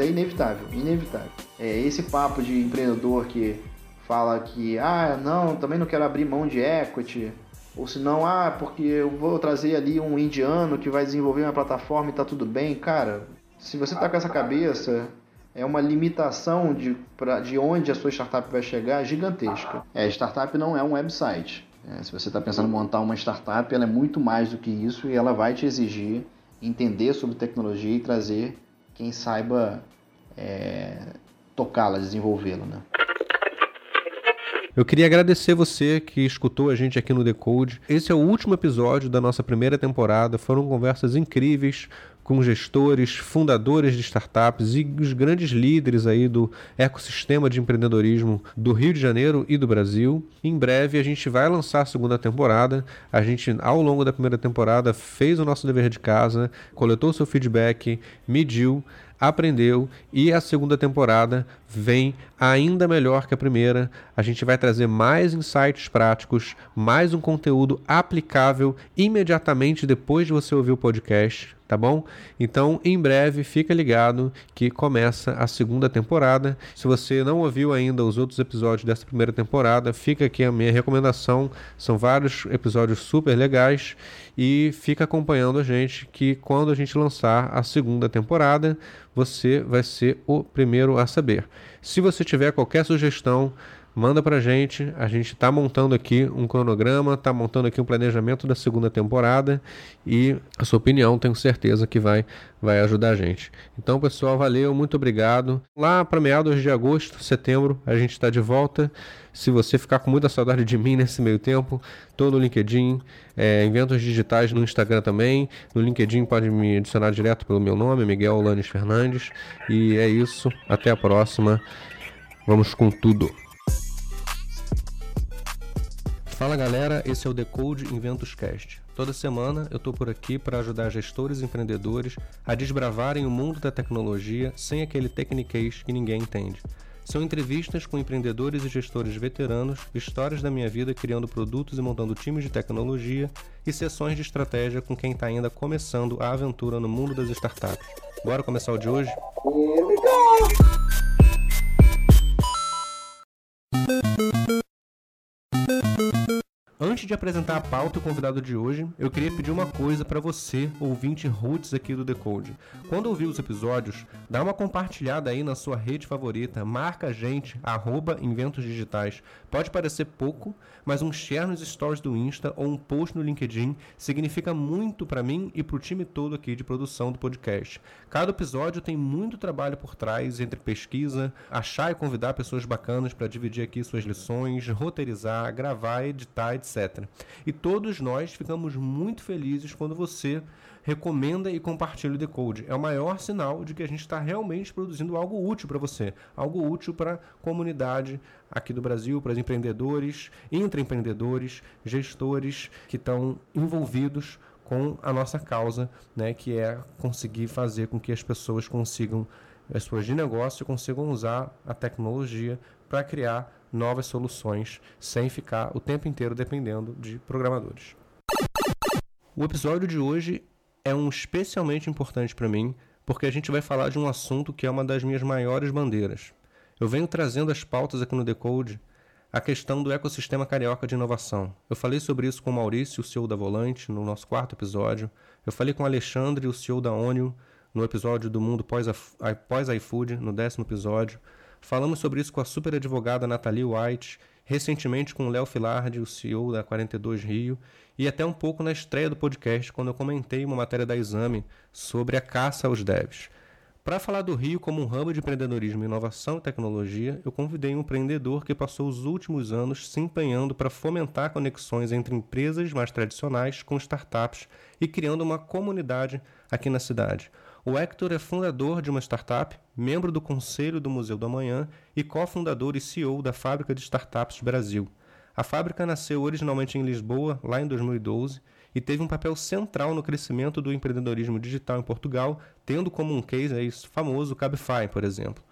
é inevitável, inevitável. É esse papo de empreendedor que fala que, ah, não, também não quero abrir mão de equity, ou se não, ah, porque eu vou trazer ali um indiano que vai desenvolver uma plataforma e tá tudo bem. Cara, se você tá com essa cabeça, é uma limitação de, pra, de onde a sua startup vai chegar gigantesca. É, startup não é um website. É, se você está pensando em montar uma startup, ela é muito mais do que isso e ela vai te exigir entender sobre tecnologia e trazer quem saiba é, tocá-la, desenvolvê-la. Né? Eu queria agradecer você que escutou a gente aqui no Decode. Esse é o último episódio da nossa primeira temporada. Foram conversas incríveis com gestores, fundadores de startups e os grandes líderes aí do ecossistema de empreendedorismo do Rio de Janeiro e do Brasil. Em breve a gente vai lançar a segunda temporada. A gente, ao longo da primeira temporada, fez o nosso dever de casa, coletou seu feedback, mediu aprendeu e a segunda temporada vem ainda melhor que a primeira. A gente vai trazer mais insights práticos, mais um conteúdo aplicável imediatamente depois de você ouvir o podcast, tá bom? Então, em breve, fica ligado que começa a segunda temporada. Se você não ouviu ainda os outros episódios dessa primeira temporada, fica aqui a minha recomendação. São vários episódios super legais e fica acompanhando a gente que quando a gente lançar a segunda temporada, você vai ser o primeiro a saber. Se você tiver qualquer sugestão, manda pra gente. A gente está montando aqui um cronograma, está montando aqui um planejamento da segunda temporada e a sua opinião tenho certeza que vai, vai ajudar a gente. Então, pessoal, valeu, muito obrigado. Lá para meados de agosto, setembro, a gente está de volta. Se você ficar com muita saudade de mim nesse meio tempo, estou no LinkedIn, é, Inventos Digitais no Instagram também. No LinkedIn pode me adicionar direto pelo meu nome, Miguel Lanes Fernandes. E é isso. Até a próxima. Vamos com tudo. Fala galera, esse é o Decode Inventos Cast. Toda semana eu estou por aqui para ajudar gestores e empreendedores a desbravarem o mundo da tecnologia sem aquele techniquez que ninguém entende. São entrevistas com empreendedores e gestores veteranos, histórias da minha vida criando produtos e montando times de tecnologia e sessões de estratégia com quem está ainda começando a aventura no mundo das startups. Bora começar o de hoje? Here we go! Antes de apresentar a pauta e o convidado de hoje, eu queria pedir uma coisa para você, ouvinte roots aqui do Decode. Quando ouvir os episódios, dá uma compartilhada aí na sua rede favorita, marca a gente, arroba Inventos Digitais. Pode parecer pouco, mas um share nos stories do Insta ou um post no LinkedIn significa muito para mim e para o time todo aqui de produção do podcast. Cada episódio tem muito trabalho por trás entre pesquisa, achar e convidar pessoas bacanas para dividir aqui suas lições, roteirizar, gravar, editar, etc etc. E todos nós ficamos muito felizes quando você recomenda e compartilha o Decode. É o maior sinal de que a gente está realmente produzindo algo útil para você, algo útil para a comunidade aqui do Brasil, para os empreendedores, intraempreendedores, gestores que estão envolvidos com a nossa causa, né, que é conseguir fazer com que as pessoas consigam, as pessoas de negócio consigam usar a tecnologia para criar novas soluções sem ficar o tempo inteiro dependendo de programadores. O episódio de hoje é um especialmente importante para mim porque a gente vai falar de um assunto que é uma das minhas maiores bandeiras. Eu venho trazendo as pautas aqui no Decode a questão do ecossistema carioca de inovação. Eu falei sobre isso com o Maurício, o CEO da Volante, no nosso quarto episódio. Eu falei com o Alexandre, o CEO da Onio, no episódio do Mundo pós-iFood, no décimo episódio. Falamos sobre isso com a super advogada Nathalie White, recentemente com o Léo Filardi, o CEO da 42 Rio, e até um pouco na estreia do podcast, quando eu comentei uma matéria da Exame sobre a caça aos devs. Para falar do Rio como um ramo de empreendedorismo, inovação e tecnologia, eu convidei um empreendedor que passou os últimos anos se empenhando para fomentar conexões entre empresas mais tradicionais com startups e criando uma comunidade aqui na cidade. O Hector é fundador de uma startup, membro do conselho do Museu do Amanhã e cofundador e CEO da Fábrica de Startups Brasil. A fábrica nasceu originalmente em Lisboa, lá em 2012, e teve um papel central no crescimento do empreendedorismo digital em Portugal, tendo como um case aí famoso Cabify, por exemplo.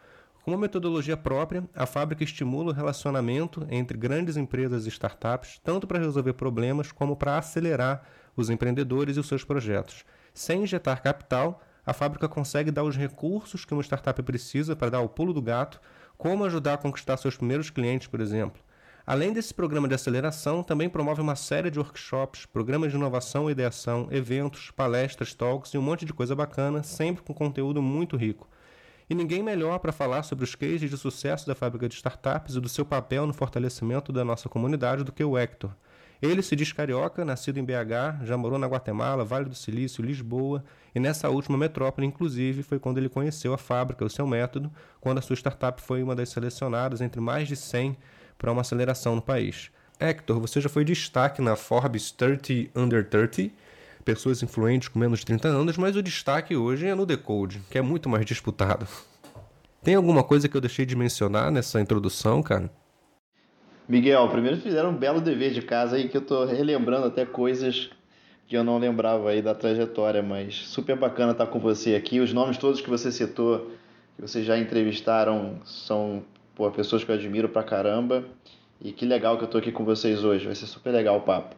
Com uma metodologia própria, a fábrica estimula o relacionamento entre grandes empresas e startups, tanto para resolver problemas como para acelerar os empreendedores e os seus projetos. Sem injetar capital, a fábrica consegue dar os recursos que uma startup precisa para dar o pulo do gato, como ajudar a conquistar seus primeiros clientes, por exemplo. Além desse programa de aceleração, também promove uma série de workshops, programas de inovação e ideação, eventos, palestras, talks e um monte de coisa bacana, sempre com conteúdo muito rico. E ninguém melhor para falar sobre os cases de sucesso da fábrica de startups e do seu papel no fortalecimento da nossa comunidade do que o Hector. Ele se diz carioca, nascido em BH, já morou na Guatemala, Vale do Silício, Lisboa, e nessa última metrópole, inclusive, foi quando ele conheceu a fábrica, o seu método, quando a sua startup foi uma das selecionadas entre mais de 100 para uma aceleração no país. Hector, você já foi destaque na Forbes 30 Under 30 pessoas influentes com menos de 30 anos, mas o destaque hoje é no Decode, que é muito mais disputado. Tem alguma coisa que eu deixei de mencionar nessa introdução, cara? Miguel, primeiro fizeram um belo dever de casa aí que eu tô relembrando até coisas que eu não lembrava aí da trajetória, mas super bacana estar com você aqui. Os nomes todos que você citou, que vocês já entrevistaram, são pô, pessoas que eu admiro pra caramba. E que legal que eu tô aqui com vocês hoje. Vai ser super legal o papo.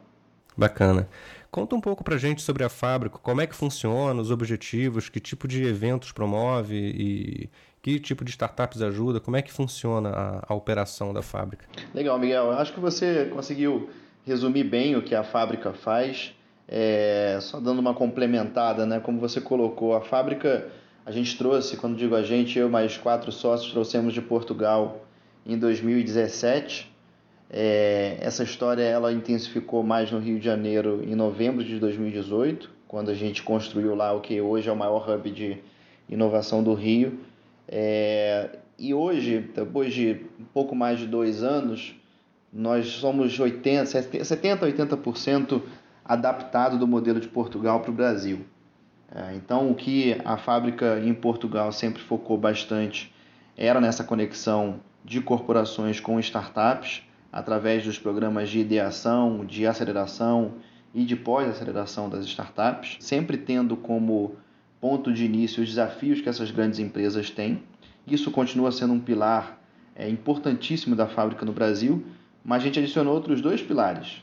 Bacana. Conta um pouco pra gente sobre a fábrica, como é que funciona, os objetivos, que tipo de eventos promove e que tipo de startups ajuda, como é que funciona a, a operação da fábrica. Legal, Miguel. Acho que você conseguiu resumir bem o que a fábrica faz. É, só dando uma complementada, né? Como você colocou, a fábrica a gente trouxe, quando digo a gente, eu mais quatro sócios trouxemos de Portugal em 2017 é, essa história ela intensificou mais no Rio de Janeiro em novembro de 2018, quando a gente construiu lá o que hoje é o maior hub de inovação do Rio. É, e hoje, depois de um pouco mais de dois anos, nós somos 80, 70, 80% adaptado do modelo de Portugal para o Brasil. É, então, o que a fábrica em Portugal sempre focou bastante era nessa conexão de corporações com startups através dos programas de ideação, de aceleração e de pós-aceleração das startups, sempre tendo como ponto de início os desafios que essas grandes empresas têm. Isso continua sendo um pilar é, importantíssimo da fábrica no Brasil, mas a gente adicionou outros dois pilares.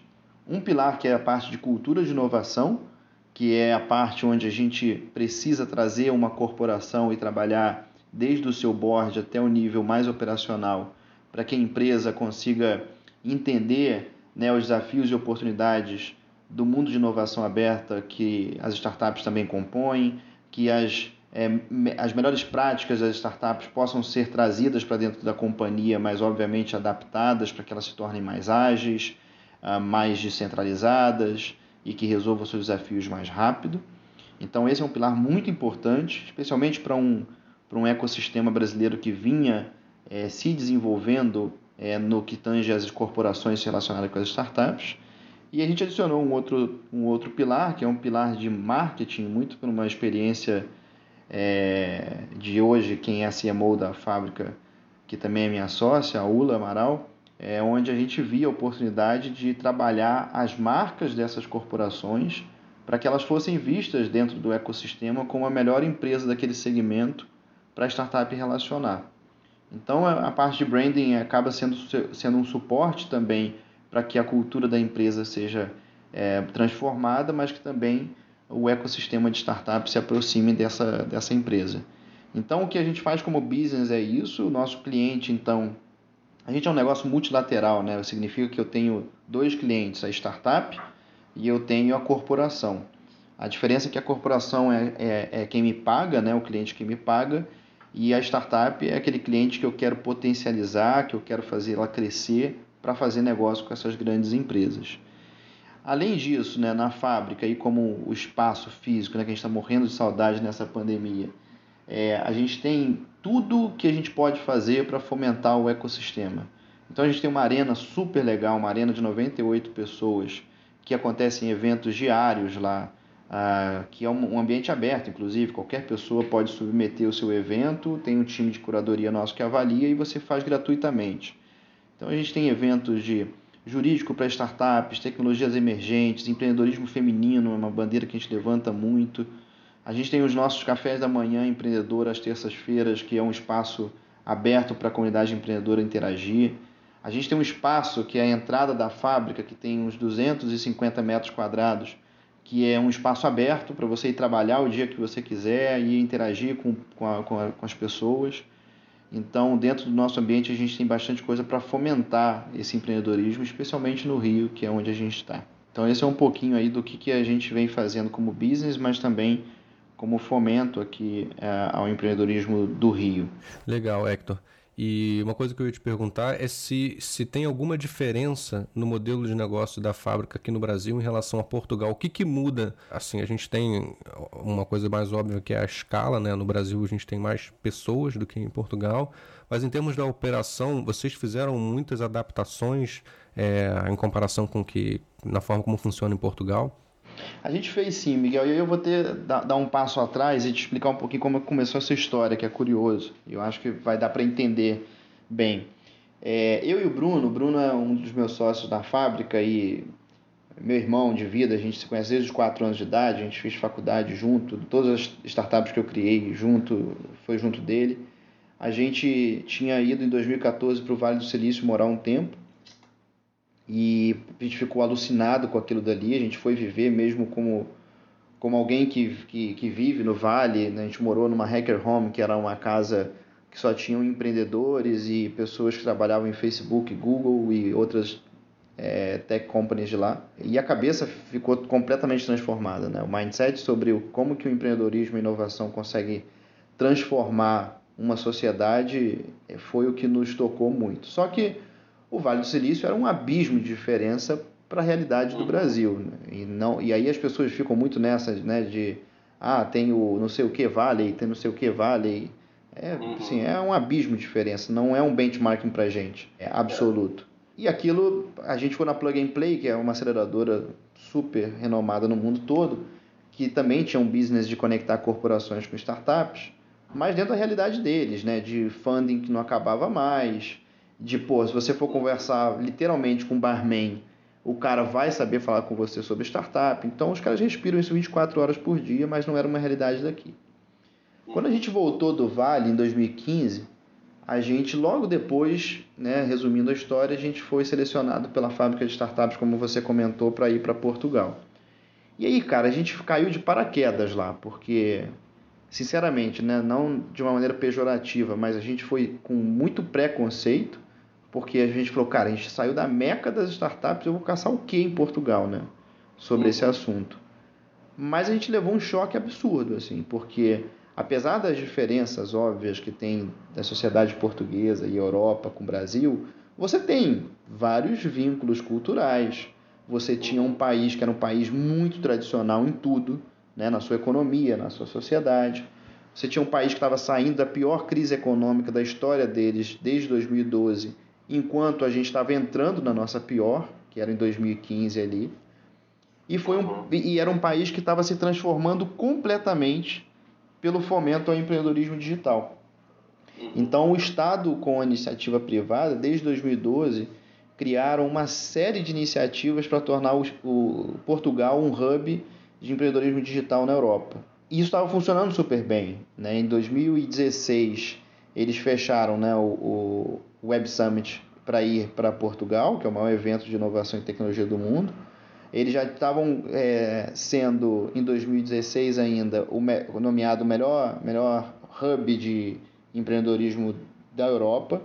Um pilar que é a parte de cultura de inovação, que é a parte onde a gente precisa trazer uma corporação e trabalhar desde o seu board até o nível mais operacional, para que a empresa consiga entender né, os desafios e oportunidades do mundo de inovação aberta que as startups também compõem, que as, é, as melhores práticas das startups possam ser trazidas para dentro da companhia, mas obviamente adaptadas para que elas se tornem mais ágeis, uh, mais descentralizadas e que resolvam seus desafios mais rápido. Então esse é um pilar muito importante, especialmente para um, para um ecossistema brasileiro que vinha é, se desenvolvendo é, no que tange as corporações relacionadas com as startups. E a gente adicionou um outro, um outro pilar, que é um pilar de marketing, muito por uma experiência é, de hoje, quem é a CMO da fábrica, que também é minha sócia, a Ula Amaral, é onde a gente via a oportunidade de trabalhar as marcas dessas corporações para que elas fossem vistas dentro do ecossistema como a melhor empresa daquele segmento para a startup relacionar. Então a parte de branding acaba sendo, sendo um suporte também para que a cultura da empresa seja é, transformada, mas que também o ecossistema de startup se aproxime dessa, dessa empresa. Então o que a gente faz como business é isso, o nosso cliente então a gente é um negócio multilateral, né? Significa que eu tenho dois clientes, a startup e eu tenho a corporação. A diferença é que a corporação é, é, é quem me paga, né? O cliente que me paga e a startup é aquele cliente que eu quero potencializar, que eu quero fazer ela crescer para fazer negócio com essas grandes empresas. Além disso, né, na fábrica e como o espaço físico, né, que a gente está morrendo de saudade nessa pandemia, é, a gente tem tudo que a gente pode fazer para fomentar o ecossistema. Então a gente tem uma arena super legal, uma arena de 98 pessoas, que acontecem eventos diários lá, ah, que é um ambiente aberto, inclusive, qualquer pessoa pode submeter o seu evento, tem um time de curadoria nosso que avalia e você faz gratuitamente. Então a gente tem eventos de jurídico para startups, tecnologias emergentes, empreendedorismo feminino, é uma bandeira que a gente levanta muito. A gente tem os nossos cafés da manhã empreendedor às terças-feiras, que é um espaço aberto para a comunidade empreendedora interagir. A gente tem um espaço que é a entrada da fábrica, que tem uns 250 metros quadrados, que é um espaço aberto para você ir trabalhar o dia que você quiser e interagir com, com, a, com, a, com as pessoas. Então, dentro do nosso ambiente, a gente tem bastante coisa para fomentar esse empreendedorismo, especialmente no Rio, que é onde a gente está. Então, esse é um pouquinho aí do que, que a gente vem fazendo como business, mas também como fomento aqui é, ao empreendedorismo do Rio. Legal, Hector. E uma coisa que eu ia te perguntar é se, se tem alguma diferença no modelo de negócio da fábrica aqui no Brasil em relação a Portugal. O que, que muda? Assim, a gente tem uma coisa mais óbvia que é a escala, né? No Brasil a gente tem mais pessoas do que em Portugal. Mas em termos da operação, vocês fizeram muitas adaptações é, em comparação com que na forma como funciona em Portugal? A gente fez sim, Miguel, e eu vou ter dar um passo atrás e te explicar um pouquinho como começou essa história, que é curioso. Eu acho que vai dar para entender bem. É, eu e o Bruno, o Bruno é um dos meus sócios da fábrica e meu irmão de vida, a gente se conhece desde os 4 anos de idade, a gente fez faculdade junto, todas as startups que eu criei junto, foi junto dele. A gente tinha ido em 2014 para o Vale do Silício morar um tempo e a gente ficou alucinado com aquilo dali. A gente foi viver mesmo como, como alguém que, que, que vive no vale. Né? A gente morou numa hacker home, que era uma casa que só tinham empreendedores e pessoas que trabalhavam em Facebook, Google e outras é, tech companies de lá. E a cabeça ficou completamente transformada. Né? O mindset sobre o, como que o empreendedorismo e inovação conseguem transformar uma sociedade foi o que nos tocou muito. Só que o Vale do Silício era um abismo de diferença para a realidade do uhum. Brasil. Né? E, não, e aí as pessoas ficam muito nessas, né, de ah, tem o não sei o que vale, tem não sei o que vale. É, uhum. assim, é um abismo de diferença, não é um benchmarking para gente, é absoluto. E aquilo, a gente foi na Plug and Play, que é uma aceleradora super renomada no mundo todo, que também tinha um business de conectar corporações com startups, mas dentro da realidade deles, né, de funding que não acabava mais, de, pô, se você for conversar literalmente com um barman, o cara vai saber falar com você sobre startup. Então os caras respiram isso 24 horas por dia, mas não era uma realidade daqui. Quando a gente voltou do Vale em 2015, a gente logo depois, né, resumindo a história, a gente foi selecionado pela fábrica de startups, como você comentou, para ir para Portugal. E aí, cara, a gente caiu de paraquedas lá, porque sinceramente, né, não de uma maneira pejorativa, mas a gente foi com muito preconceito porque a gente falou, cara, a gente saiu da meca das startups, eu vou caçar o que em Portugal, né? Sobre esse assunto. Mas a gente levou um choque absurdo, assim, porque apesar das diferenças óbvias que tem da sociedade portuguesa e Europa com o Brasil, você tem vários vínculos culturais. Você tinha um país que era um país muito tradicional em tudo, né? na sua economia, na sua sociedade. Você tinha um país que estava saindo da pior crise econômica da história deles desde 2012 enquanto a gente estava entrando na nossa pior, que era em 2015 ali. E, foi um, e era um país que estava se transformando completamente pelo fomento ao empreendedorismo digital. Uhum. Então, o Estado, com a iniciativa privada, desde 2012, criaram uma série de iniciativas para tornar o, o, Portugal um hub de empreendedorismo digital na Europa. E isso estava funcionando super bem. Né? Em 2016, eles fecharam né, o, o Web Summit para ir para Portugal, que é o maior evento de inovação e tecnologia do mundo. Eles já estavam é, sendo, em 2016 ainda, o nomeado melhor, melhor hub de empreendedorismo da Europa.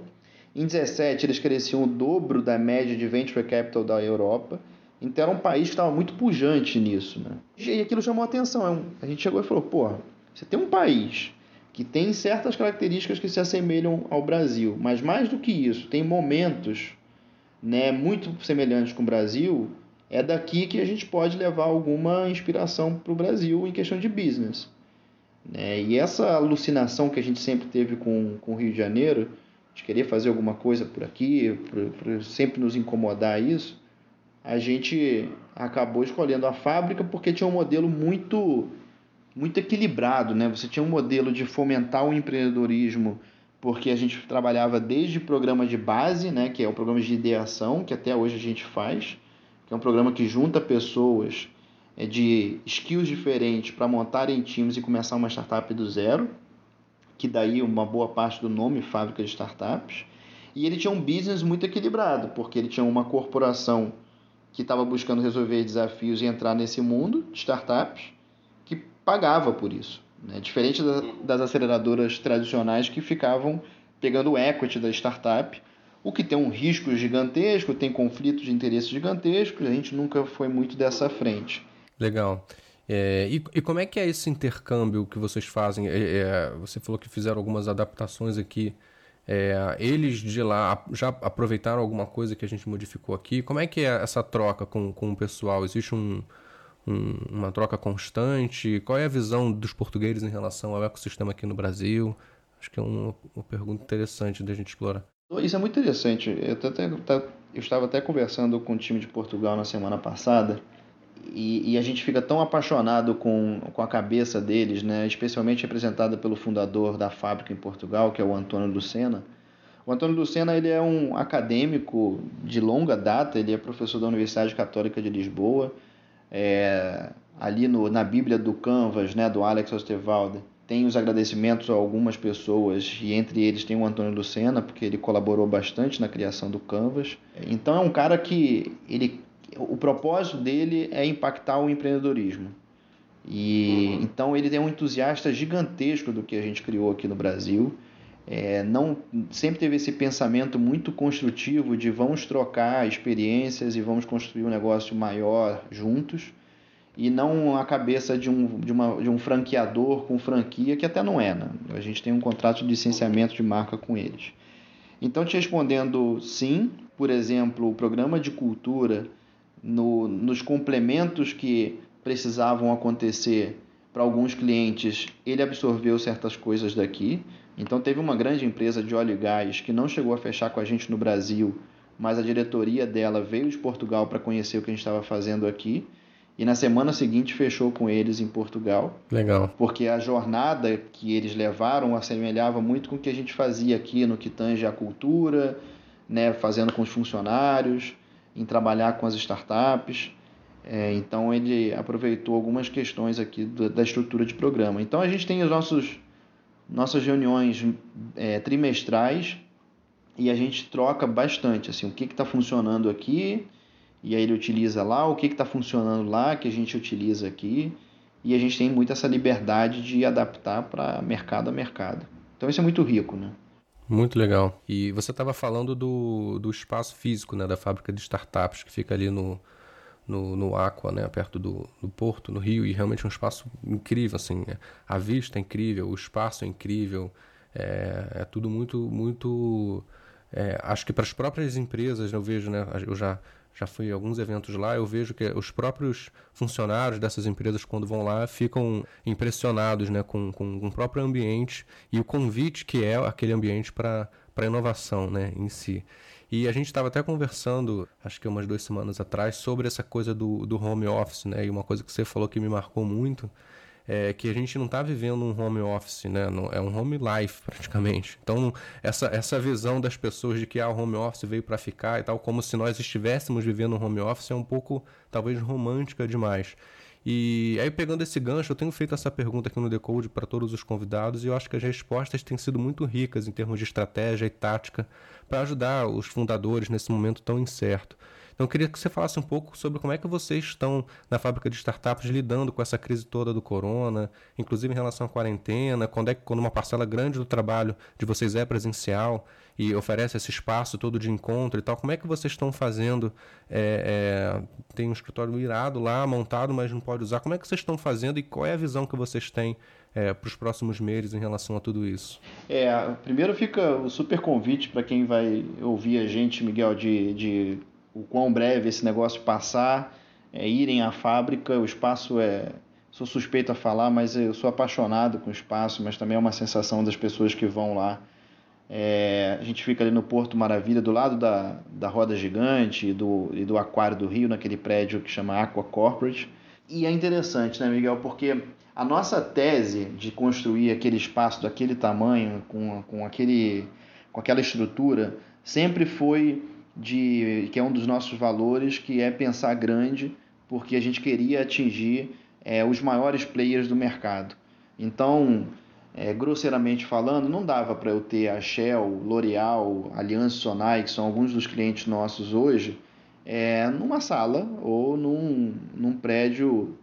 Em 2017, eles cresciam o dobro da média de venture capital da Europa. Então, era um país que estava muito pujante nisso. Né? E aquilo chamou a atenção. A gente chegou e falou: porra, você tem um país que tem certas características que se assemelham ao Brasil, mas mais do que isso, tem momentos né, muito semelhantes com o Brasil. É daqui que a gente pode levar alguma inspiração para o Brasil em questão de business. Né? E essa alucinação que a gente sempre teve com, com o Rio de Janeiro, de querer fazer alguma coisa por aqui, por, por sempre nos incomodar isso, a gente acabou escolhendo a fábrica porque tinha um modelo muito muito equilibrado, né? Você tinha um modelo de fomentar o empreendedorismo, porque a gente trabalhava desde programa de base, né, que é o programa de ideação, que até hoje a gente faz, que é um programa que junta pessoas é, de skills diferentes para montarem times e começar uma startup do zero, que daí uma boa parte do nome Fábrica de Startups. E ele tinha um business muito equilibrado, porque ele tinha uma corporação que estava buscando resolver desafios e entrar nesse mundo de startups pagava por isso. Né? Diferente da, das aceleradoras tradicionais que ficavam pegando o equity da startup, o que tem um risco gigantesco, tem conflitos de interesses gigantescos, a gente nunca foi muito dessa frente. Legal. É, e, e, como é que é esse intercâmbio que vocês fazem? É, é, você falou que fizeram algumas adaptações aqui. É, eles de lá já aproveitaram alguma coisa que a gente modificou aqui? Como é que é essa troca com, com o pessoal? Existe um, um, uma troca constante? Qual é a visão dos portugueses em relação ao ecossistema aqui no Brasil? Acho que é uma, uma pergunta interessante da gente explorar. Isso é muito interessante. Eu, até, eu estava até conversando com o time de Portugal na semana passada e, e, a gente fica tão apaixonado com, com a cabeça deles, né? especialmente representada pelo fundador da fábrica em Portugal, que é o Antônio Lucena. O Antônio Lucena ele é um acadêmico de longa data, ele é professor da Universidade Católica de Lisboa. É, ali no, na Bíblia do Canvas, né, do Alex Osterwalder, tem os agradecimentos a algumas pessoas, e entre eles tem o Antônio Lucena, porque ele colaborou bastante na criação do Canvas. Então é um cara que ele o propósito dele é impactar o empreendedorismo. E uhum. então ele é um entusiasta gigantesco do que a gente criou aqui no Brasil. É, não sempre teve esse pensamento muito construtivo de vamos trocar experiências e vamos construir um negócio maior juntos e não a cabeça de um, de, uma, de um franqueador com franquia, que até não é. Né? A gente tem um contrato de licenciamento de marca com eles. Então, te respondendo sim, por exemplo, o programa de cultura no, nos complementos que precisavam acontecer para alguns clientes, ele absorveu certas coisas daqui. Então teve uma grande empresa de óleo e gás que não chegou a fechar com a gente no Brasil, mas a diretoria dela veio de Portugal para conhecer o que a gente estava fazendo aqui. E na semana seguinte fechou com eles em Portugal. Legal. Porque a jornada que eles levaram assemelhava muito com o que a gente fazia aqui no que tange a cultura, né, fazendo com os funcionários, em trabalhar com as startups. É, então ele aproveitou algumas questões aqui da estrutura de programa. Então a gente tem os nossos nossas reuniões é, trimestrais e a gente troca bastante assim o que está funcionando aqui e aí ele utiliza lá o que está funcionando lá que a gente utiliza aqui e a gente tem muito essa liberdade de adaptar para mercado a mercado. Então isso é muito rico, né? Muito legal. E você estava falando do, do espaço físico, né, da fábrica de startups que fica ali no, no, no Aqua, né, perto do, do porto, no Rio, e realmente é um espaço incrível, assim, é, a vista é incrível, o espaço é incrível, é, é tudo muito, muito, é, acho que para as próprias empresas, né, eu vejo, né, eu já já fui a alguns eventos lá, eu vejo que os próprios funcionários dessas empresas, quando vão lá, ficam impressionados né, com, com, com o próprio ambiente e o convite que é aquele ambiente para a inovação né, em si. E a gente estava até conversando, acho que umas duas semanas atrás, sobre essa coisa do, do home office, né? E uma coisa que você falou que me marcou muito é que a gente não está vivendo um home office, né? é um home life praticamente. Então, essa, essa visão das pessoas de que ah, o home office veio para ficar e tal, como se nós estivéssemos vivendo um home office, é um pouco, talvez, romântica demais. E aí, pegando esse gancho, eu tenho feito essa pergunta aqui no Decode para todos os convidados e eu acho que as respostas têm sido muito ricas em termos de estratégia e tática para ajudar os fundadores nesse momento tão incerto. Então eu queria que você falasse um pouco sobre como é que vocês estão na fábrica de startups lidando com essa crise toda do corona, inclusive em relação à quarentena, quando é que quando uma parcela grande do trabalho de vocês é presencial e oferece esse espaço todo de encontro e tal, como é que vocês estão fazendo? É, é, tem um escritório irado lá, montado, mas não pode usar. Como é que vocês estão fazendo e qual é a visão que vocês têm é, para os próximos meses em relação a tudo isso? É, primeiro fica o super convite para quem vai ouvir a gente, Miguel, de, de o quão breve esse negócio passar, é, irem à fábrica, o espaço é. Sou suspeito a falar, mas eu sou apaixonado com o espaço, mas também é uma sensação das pessoas que vão lá. É, a gente fica ali no Porto Maravilha, do lado da, da roda gigante e do, e do Aquário do Rio, naquele prédio que chama Aqua Corporate. E é interessante, né, Miguel? Porque a nossa tese de construir aquele espaço daquele tamanho, com, com, aquele, com aquela estrutura, sempre foi de que é um dos nossos valores, que é pensar grande, porque a gente queria atingir é, os maiores players do mercado. Então, é, grosseiramente falando, não dava para eu ter a Shell, L'Oreal, Aliança Sonai, que são alguns dos clientes nossos hoje, é, numa sala ou num, num prédio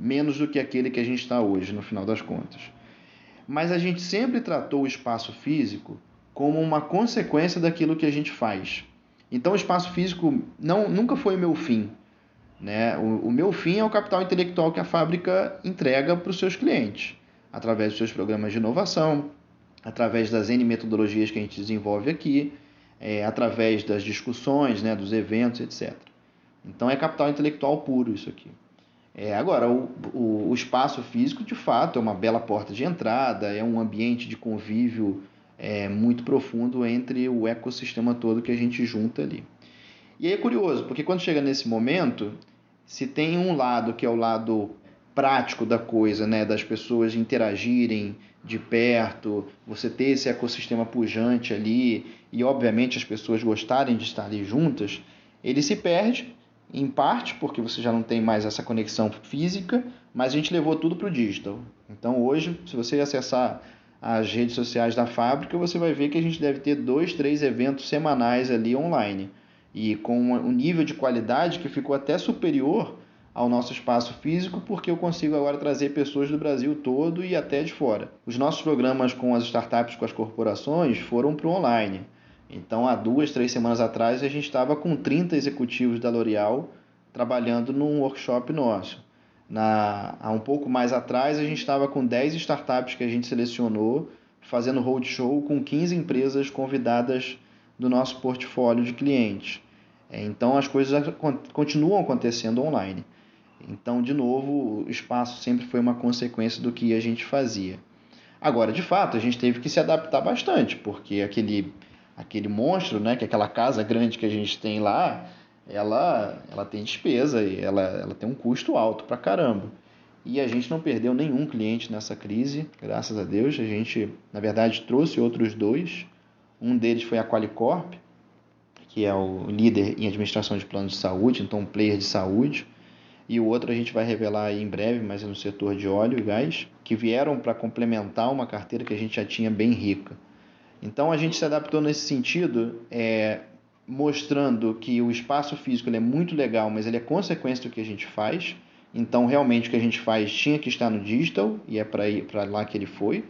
menos do que aquele que a gente está hoje, no final das contas. Mas a gente sempre tratou o espaço físico como uma consequência daquilo que a gente faz. Então, o espaço físico não, nunca foi o meu fim. Né? O, o meu fim é o capital intelectual que a fábrica entrega para os seus clientes, através dos seus programas de inovação, através das N metodologias que a gente desenvolve aqui, é, através das discussões, né, dos eventos, etc. Então é capital intelectual puro isso aqui. É, agora, o, o, o, espaço físico, de fato, é uma bela porta de entrada, é um ambiente de convívio é, muito profundo entre o ecossistema todo que a gente junta ali. E aí é curioso, porque quando chega nesse momento, se tem um lado que é o lado prático da coisa, né, das pessoas interagirem de perto, você ter esse ecossistema pujante ali e obviamente as pessoas gostarem de estar ali juntas, ele se perde em parte porque você já não tem mais essa conexão física, mas a gente levou tudo para o digital. Então hoje, se você acessar as redes sociais da fábrica, você vai ver que a gente deve ter dois, três eventos semanais ali online e com um nível de qualidade que ficou até superior ao nosso espaço físico, porque eu consigo agora trazer pessoas do Brasil todo e até de fora. Os nossos programas com as startups, com as corporações, foram para o online. Então, há duas, três semanas atrás, a gente estava com 30 executivos da L'Oréal trabalhando num workshop nosso. Na, há um pouco mais atrás, a gente estava com 10 startups que a gente selecionou, fazendo roadshow com 15 empresas convidadas do nosso portfólio de clientes. É, então as coisas continuam acontecendo online. Então, de novo, o espaço sempre foi uma consequência do que a gente fazia. Agora, de fato, a gente teve que se adaptar bastante, porque aquele, aquele monstro, né, que é aquela casa grande que a gente tem lá, ela, ela tem despesa e ela, ela tem um custo alto pra caramba. E a gente não perdeu nenhum cliente nessa crise, graças a Deus. A gente, na verdade, trouxe outros dois um deles foi a Qualicorp, que é o líder em administração de planos de saúde, então um player de saúde. E o outro a gente vai revelar em breve, mas é no setor de óleo e gás, que vieram para complementar uma carteira que a gente já tinha bem rica. Então a gente se adaptou nesse sentido, é, mostrando que o espaço físico é muito legal, mas ele é consequência do que a gente faz. Então realmente o que a gente faz tinha que estar no digital e é para lá que ele foi.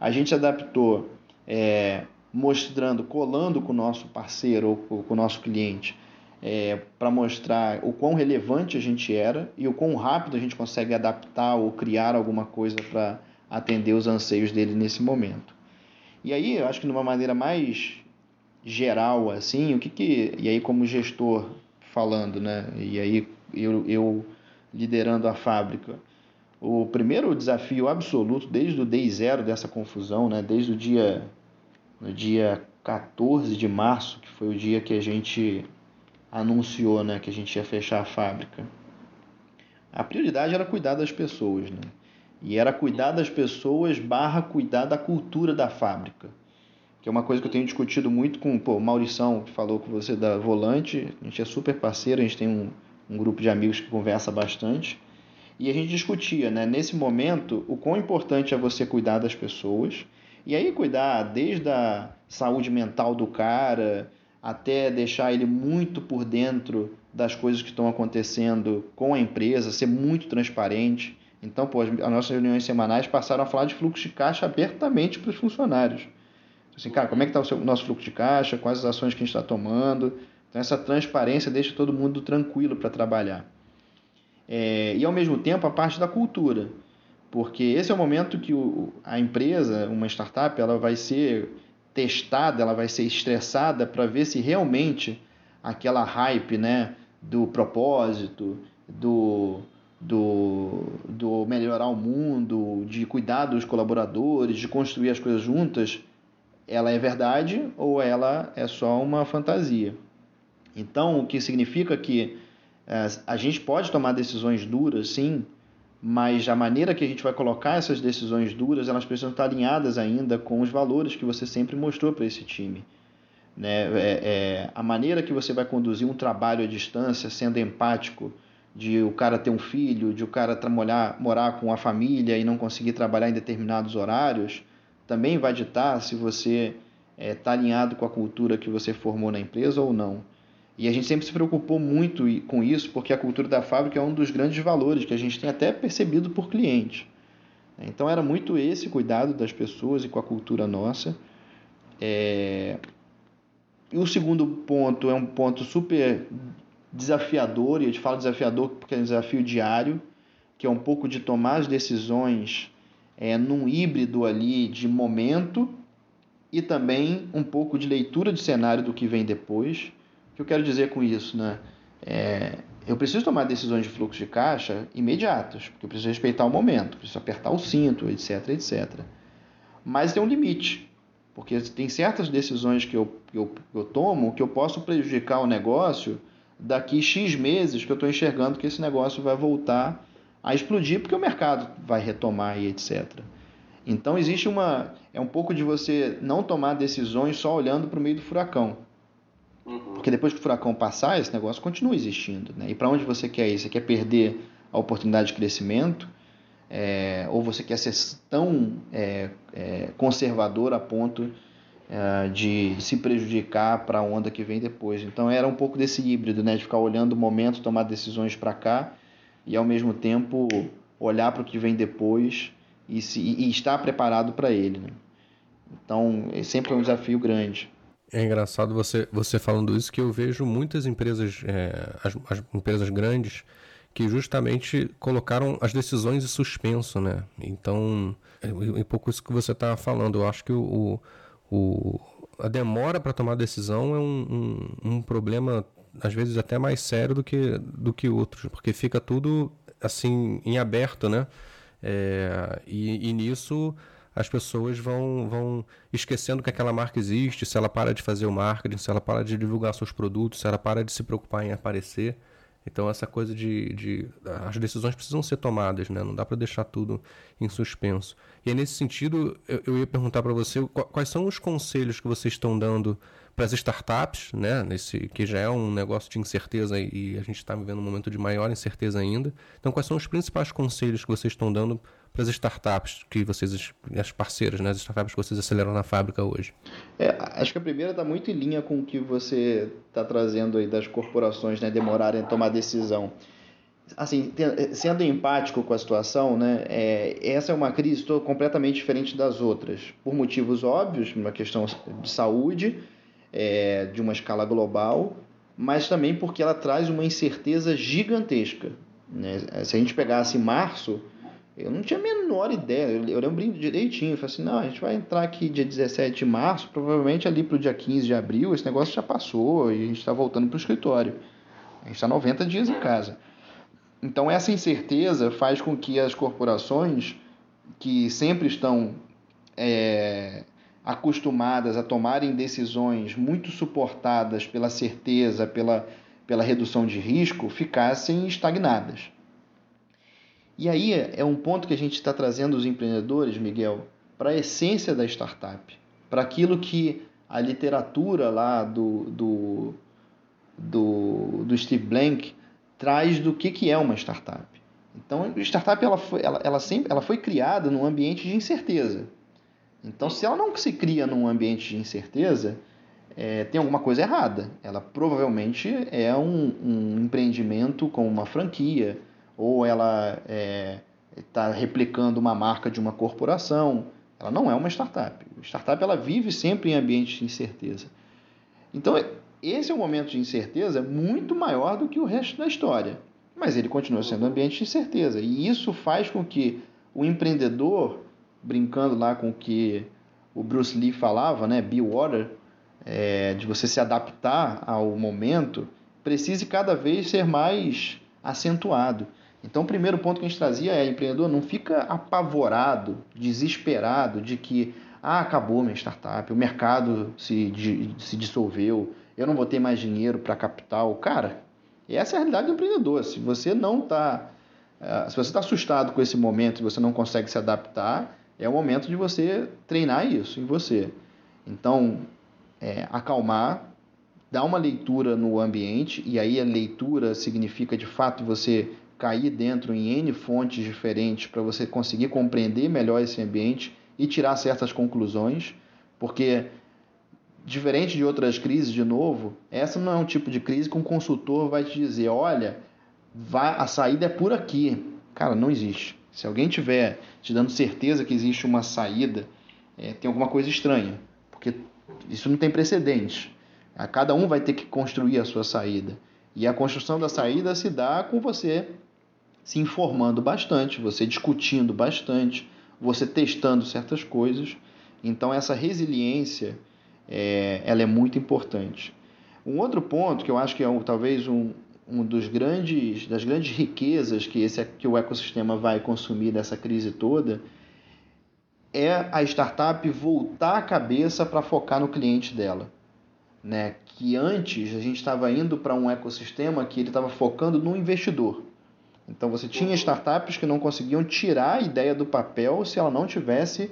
A gente se adaptou é, mostrando, colando com o nosso parceiro ou com o nosso cliente, é, para mostrar o quão relevante a gente era e o quão rápido a gente consegue adaptar ou criar alguma coisa para atender os anseios dele nesse momento. E aí, eu acho que de uma maneira mais geral, assim, o que que. E aí, como gestor falando, né? E aí, eu, eu liderando a fábrica. O primeiro desafio absoluto, desde o day zero dessa confusão, né? Desde o dia no dia 14 de março, que foi o dia que a gente anunciou né, que a gente ia fechar a fábrica. A prioridade era cuidar das pessoas, né? E era cuidar das pessoas barra cuidar da cultura da fábrica. Que é uma coisa que eu tenho discutido muito com pô, o Maurição, que falou com você da Volante. A gente é super parceiro, a gente tem um, um grupo de amigos que conversa bastante. E a gente discutia, né, nesse momento, o quão importante é você cuidar das pessoas e aí cuidar desde a saúde mental do cara até deixar ele muito por dentro das coisas que estão acontecendo com a empresa, ser muito transparente. Então, pô, as nossas reuniões semanais passaram a falar de fluxo de caixa abertamente para os funcionários. Assim, cara, como é que está o nosso fluxo de caixa, quais as ações que a gente está tomando. Então, essa transparência deixa todo mundo tranquilo para trabalhar. É, e, ao mesmo tempo, a parte da cultura porque esse é o momento que o, a empresa, uma startup, ela vai ser testada, ela vai ser estressada para ver se realmente aquela hype né, do propósito, do, do, do melhorar o mundo, de cuidar dos colaboradores, de construir as coisas juntas, ela é verdade ou ela é só uma fantasia. Então, o que significa que é, a gente pode tomar decisões duras, sim, mas a maneira que a gente vai colocar essas decisões duras, elas precisam estar alinhadas ainda com os valores que você sempre mostrou para esse time. Né? É, é, a maneira que você vai conduzir um trabalho à distância, sendo empático, de o cara ter um filho, de o cara morar, morar com a família e não conseguir trabalhar em determinados horários, também vai ditar se você está é, tá alinhado com a cultura que você formou na empresa ou não. E a gente sempre se preocupou muito com isso, porque a cultura da fábrica é um dos grandes valores que a gente tem até percebido por cliente. Então era muito esse cuidado das pessoas e com a cultura nossa. É... E o segundo ponto é um ponto super desafiador, e eu te falo desafiador porque é um desafio diário, que é um pouco de tomar as decisões é, num híbrido ali de momento e também um pouco de leitura de cenário do que vem depois. O que eu quero dizer com isso, né? É, eu preciso tomar decisões de fluxo de caixa imediatas, porque eu preciso respeitar o momento, preciso apertar o cinto, etc, etc. Mas tem um limite, porque tem certas decisões que eu, que eu, que eu tomo que eu posso prejudicar o negócio daqui X meses que eu estou enxergando que esse negócio vai voltar a explodir porque o mercado vai retomar e etc. Então existe uma. É um pouco de você não tomar decisões só olhando para o meio do furacão. Uhum. Porque depois que o furacão passar, esse negócio continua existindo. Né? E para onde você quer ir? Você quer perder a oportunidade de crescimento? É, ou você quer ser tão é, é, conservador a ponto é, de se prejudicar para a onda que vem depois? Então era um pouco desse híbrido, né? de ficar olhando o momento, tomar decisões para cá e ao mesmo tempo olhar para o que vem depois e, se, e estar preparado para ele. Né? Então, é sempre um desafio grande. É engraçado você, você falando isso, que eu vejo muitas empresas, é, as, as, empresas grandes, que justamente colocaram as decisões em suspenso, né? Então, é, um pouco isso que você está falando. Eu acho que o, o, a demora para tomar decisão é um, um, um, problema, às vezes, até mais sério do que, do que outros, porque fica tudo, assim, em aberto, né? É, e, e nisso as pessoas vão, vão esquecendo que aquela marca existe, se ela para de fazer o marketing, se ela para de divulgar seus produtos, se ela para de se preocupar em aparecer. Então essa coisa de, de as decisões precisam ser tomadas, né? Não dá para deixar tudo em suspenso. E aí, nesse sentido, eu, eu ia perguntar para você quais são os conselhos que vocês estão dando para as startups, né? Nesse que já é um negócio de incerteza e a gente está vivendo um momento de maior incerteza ainda. Então, quais são os principais conselhos que vocês estão dando para as startups que vocês, as parceiras, né, as startups que vocês aceleram na fábrica hoje? É, acho que a primeira está muito em linha com o que você está trazendo aí das corporações, né, demorarem a tomar decisão. Assim, sendo empático com a situação, né, é, essa é uma crise completamente diferente das outras, por motivos óbvios, uma questão de saúde, é, de uma escala global, mas também porque ela traz uma incerteza gigantesca. Né? Se a gente pegasse março, eu não tinha a menor ideia, eu, lembro direitinho, eu falei assim, não, a gente vai entrar aqui dia 17 de março, provavelmente ali para o dia 15 de abril, esse negócio já passou e a gente está voltando para o escritório. A gente está 90 dias em casa. Então essa incerteza faz com que as corporações, que sempre estão é, acostumadas a tomarem decisões muito suportadas pela certeza, pela, pela redução de risco, ficassem estagnadas. E aí é um ponto que a gente está trazendo os empreendedores, Miguel, para a essência da startup, para aquilo que a literatura lá do, do, do, do Steve Blank traz do que, que é uma startup. Então, a startup ela foi, ela, ela sempre, ela foi criada num ambiente de incerteza. Então, se ela não se cria num ambiente de incerteza, é, tem alguma coisa errada. Ela provavelmente é um, um empreendimento com uma franquia, ou ela está é, tá replicando uma marca de uma corporação. Ela não é uma startup. A startup ela vive sempre em ambientes de incerteza. Então, esse é um momento de incerteza muito maior do que o resto da história. Mas ele continua sendo um ambiente de incerteza. E isso faz com que o empreendedor, brincando lá com o que o Bruce Lee falava, né, be water, é, de você se adaptar ao momento, precise cada vez ser mais acentuado. Então, o primeiro ponto que a gente trazia é: empreendedor, não fica apavorado, desesperado de que ah, acabou minha startup, o mercado se, se dissolveu, eu não vou ter mais dinheiro para capital. Cara, essa é a realidade do empreendedor. Se você não está. Eh, se você está assustado com esse momento e você não consegue se adaptar, é o momento de você treinar isso em você. Então, é, acalmar, dar uma leitura no ambiente, e aí a leitura significa de fato você cair dentro em N fontes diferentes para você conseguir compreender melhor esse ambiente e tirar certas conclusões, porque diferente de outras crises, de novo, essa não é um tipo de crise que um consultor vai te dizer: olha, vai, a saída é por aqui. Cara, não existe. Se alguém tiver te dando certeza que existe uma saída, é, tem alguma coisa estranha, porque isso não tem precedente. A cada um vai ter que construir a sua saída. E a construção da saída se dá com você se informando bastante, você discutindo bastante, você testando certas coisas. Então essa resiliência é, ela é muito importante. Um outro ponto que eu acho que é um, talvez um, um dos grandes das grandes riquezas que esse que o ecossistema vai consumir dessa crise toda é a startup voltar a cabeça para focar no cliente dela, né? Que antes a gente estava indo para um ecossistema que ele estava focando no investidor. Então você tinha startups que não conseguiam tirar a ideia do papel se ela não tivesse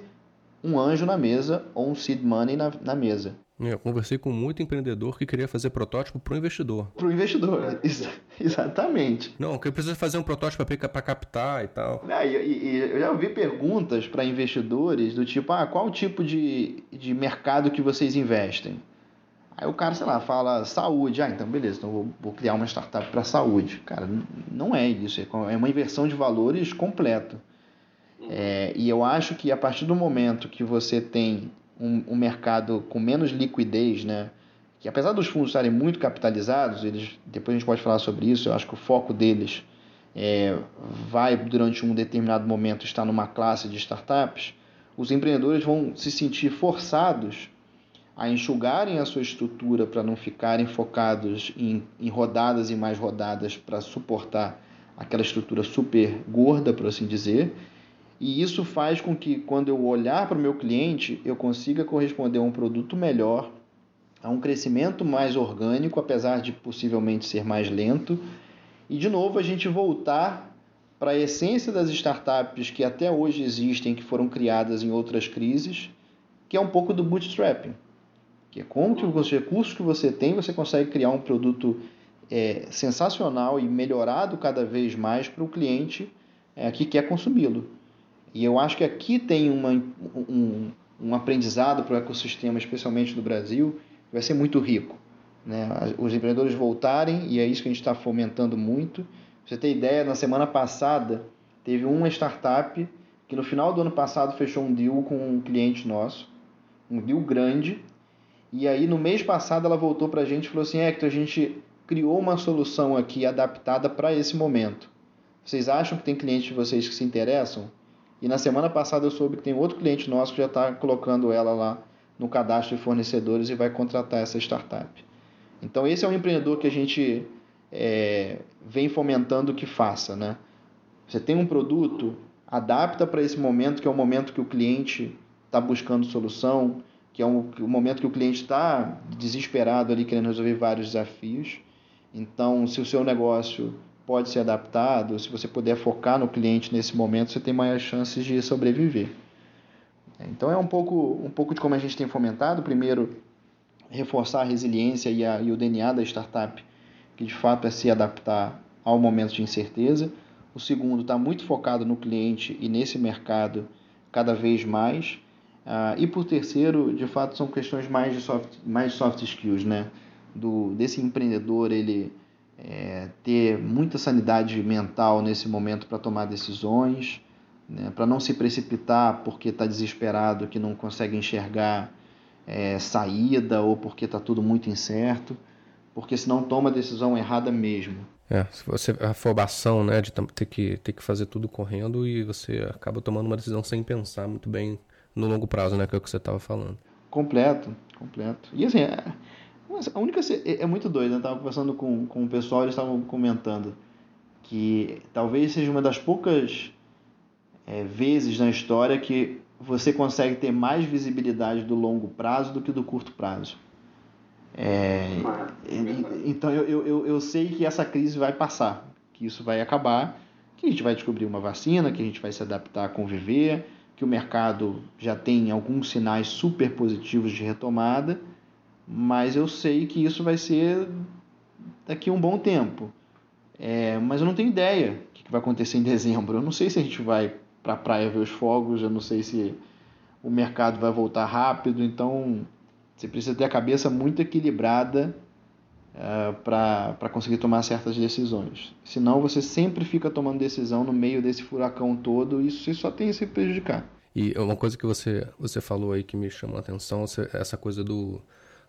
um anjo na mesa ou um seed money na, na mesa. É, eu conversei com muito empreendedor que queria fazer protótipo para o investidor. Para o investidor, ex exatamente. Não, que precisa fazer um protótipo para captar e tal. É, e, e, eu já ouvi perguntas para investidores do tipo, ah, qual tipo de, de mercado que vocês investem? Aí o cara, sei lá, fala saúde. Ah, então beleza, então vou, vou criar uma startup para saúde. Cara, não é isso. É uma inversão de valores completo. É, e eu acho que a partir do momento que você tem um, um, mercado com menos liquidez, né? Que apesar dos fundos estarem muito capitalizados, eles depois a gente pode falar sobre isso. Eu acho que o foco deles é, vai durante um determinado momento estar numa classe de startups. Os empreendedores vão se sentir forçados a enxugarem a sua estrutura para não ficarem focados em, em rodadas e mais rodadas para suportar aquela estrutura super gorda, por assim dizer, e isso faz com que, quando eu olhar para o meu cliente, eu consiga corresponder a um produto melhor, a um crescimento mais orgânico, apesar de possivelmente ser mais lento. E, de novo, a gente voltar para a essência das startups que até hoje existem, que foram criadas em outras crises, que é um pouco do bootstrapping. Que é como que os recursos que você tem, você consegue criar um produto é, sensacional e melhorado cada vez mais para o cliente é, que quer consumi-lo. E eu acho que aqui tem uma, um, um aprendizado para o ecossistema, especialmente no Brasil, que vai ser muito rico. Né? Os empreendedores voltarem, e é isso que a gente está fomentando muito. Pra você ter ideia, na semana passada, teve uma startup que no final do ano passado fechou um deal com um cliente nosso, um deal grande, e aí no mês passado ela voltou para a gente e falou assim, Hector, a gente criou uma solução aqui adaptada para esse momento. Vocês acham que tem clientes de vocês que se interessam? E na semana passada eu soube que tem outro cliente nosso que já está colocando ela lá no cadastro de fornecedores e vai contratar essa startup. Então esse é um empreendedor que a gente é, vem fomentando que faça, né? Você tem um produto, adapta para esse momento que é o momento que o cliente está buscando solução, que é um, o momento que o cliente está desesperado ali querendo resolver vários desafios. Então, se o seu negócio pode ser adaptado, se você puder focar no cliente nesse momento, você tem maiores chances de sobreviver. Então é um pouco, um pouco de como a gente tem fomentado. Primeiro, reforçar a resiliência e, a, e o DNA da startup, que de fato é se adaptar ao momento de incerteza. O segundo, está muito focado no cliente e nesse mercado cada vez mais. Uh, e por terceiro, de fato, são questões mais de soft, mais soft skills, né? Do, desse empreendedor, ele é, ter muita sanidade mental nesse momento para tomar decisões, né, para não se precipitar porque está desesperado, que não consegue enxergar é, saída ou porque está tudo muito incerto, porque senão toma a decisão errada mesmo. É, se você a afobação, né, de ter que ter que fazer tudo correndo e você acaba tomando uma decisão sem pensar muito bem no longo prazo, né, que é o que você estava falando. Completo, completo. E assim, é, a única. É, é muito doido, né? Eu tava conversando com, com o pessoal, eles estavam comentando que talvez seja uma das poucas é, vezes na história que você consegue ter mais visibilidade do longo prazo do que do curto prazo. É, então eu, eu, eu sei que essa crise vai passar, que isso vai acabar, que a gente vai descobrir uma vacina, que a gente vai se adaptar a conviver, que o mercado já tem alguns sinais super positivos de retomada mas eu sei que isso vai ser daqui a um bom tempo. É, mas eu não tenho ideia o que vai acontecer em dezembro. Eu não sei se a gente vai para a praia ver os fogos, eu não sei se o mercado vai voltar rápido. Então, Você precisa ter a cabeça muito equilibrada uh, para conseguir tomar certas decisões. Senão você sempre fica tomando decisão no meio desse furacão todo e isso só tem a se prejudicar. E uma coisa que você, você falou aí que me chamou a atenção, essa coisa do,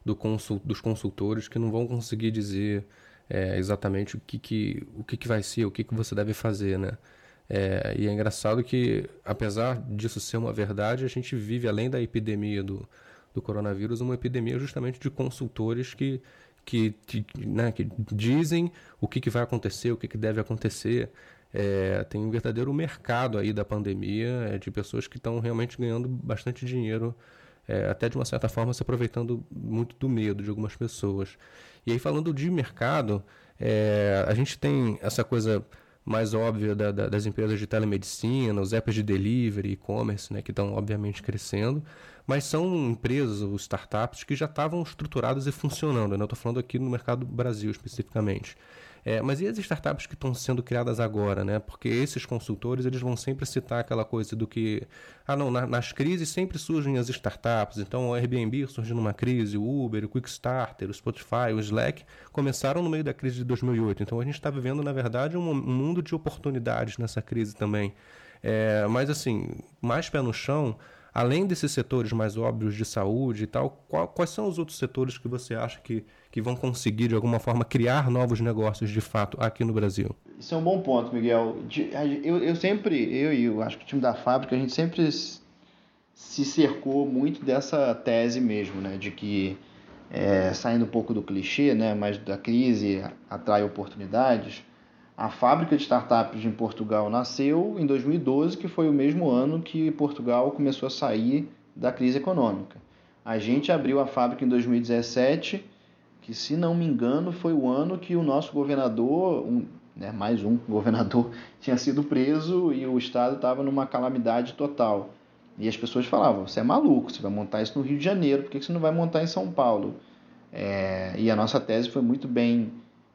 do consult, dos consultores que não vão conseguir dizer é, exatamente o que, que, o que, que vai ser, o que, que você deve fazer, né? É, e é engraçado que, apesar disso ser uma verdade, a gente vive, além da epidemia do, do coronavírus, uma epidemia justamente de consultores que, que, né, que dizem o que, que vai acontecer, o que, que deve acontecer. É, tem um verdadeiro mercado aí da pandemia é, de pessoas que estão realmente ganhando bastante dinheiro, é, até de uma certa forma se aproveitando muito do medo de algumas pessoas. E aí, falando de mercado, é, a gente tem essa coisa mais óbvia da, da, das empresas de telemedicina, os apps de delivery, e-commerce, né, que estão obviamente crescendo, mas são empresas ou startups que já estavam estruturadas e funcionando. Né? Eu estou falando aqui no mercado Brasil especificamente. É, mas e as startups que estão sendo criadas agora, né? Porque esses consultores eles vão sempre citar aquela coisa do que, ah não, na, nas crises sempre surgem as startups. Então o Airbnb surgiu numa crise, o Uber, o Quickstarter, o Spotify, o Slack começaram no meio da crise de 2008. Então a gente está vivendo na verdade um, um, mundo de oportunidades nessa crise também. É, mas assim, mais pé no chão além desses setores mais óbvios de saúde e tal, qual, quais são os outros setores que você acha que, que vão conseguir, de alguma forma, criar novos negócios de fato aqui no Brasil? Isso é um bom ponto, Miguel. Eu, eu sempre, eu e eu acho que o time da fábrica, a gente sempre se cercou muito dessa tese mesmo, né, de que é, saindo um pouco do clichê, né, mas da crise atrai oportunidades a fábrica de startups em Portugal nasceu em 2012, que foi o mesmo ano que Portugal começou a sair da crise econômica. A gente abriu a fábrica em 2017, que se não me engano foi o ano que o nosso governador, um, né, mais um governador, tinha sido preso e o estado estava numa calamidade total. E as pessoas falavam: você é maluco, você vai montar isso no Rio de Janeiro, por que você não vai montar em São Paulo? É, e a nossa tese foi muito bem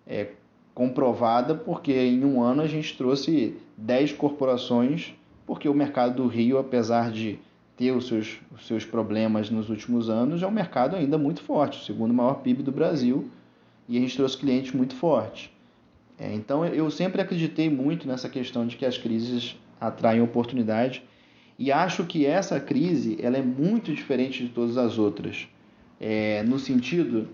é, comprovada, porque em um ano a gente trouxe 10 corporações, porque o mercado do Rio, apesar de ter os seus, os seus problemas nos últimos anos, é um mercado ainda muito forte, o segundo maior PIB do Brasil, e a gente trouxe clientes muito fortes. É, então eu sempre acreditei muito nessa questão de que as crises atraem oportunidade e acho que essa crise ela é muito diferente de todas as outras, é, no sentido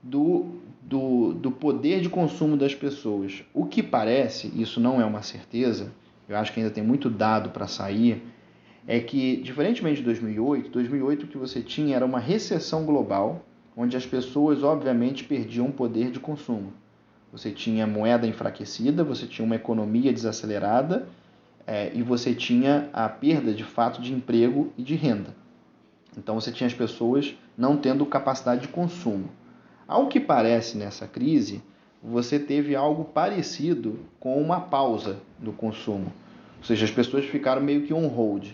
do do, do poder de consumo das pessoas. O que parece, isso não é uma certeza, eu acho que ainda tem muito dado para sair, é que, diferentemente de 2008, 2008 o que você tinha era uma recessão global, onde as pessoas, obviamente, perdiam poder de consumo. Você tinha moeda enfraquecida, você tinha uma economia desacelerada é, e você tinha a perda, de fato, de emprego e de renda. Então, você tinha as pessoas não tendo capacidade de consumo. Ao que parece nessa crise, você teve algo parecido com uma pausa do consumo. Ou seja, as pessoas ficaram meio que on hold.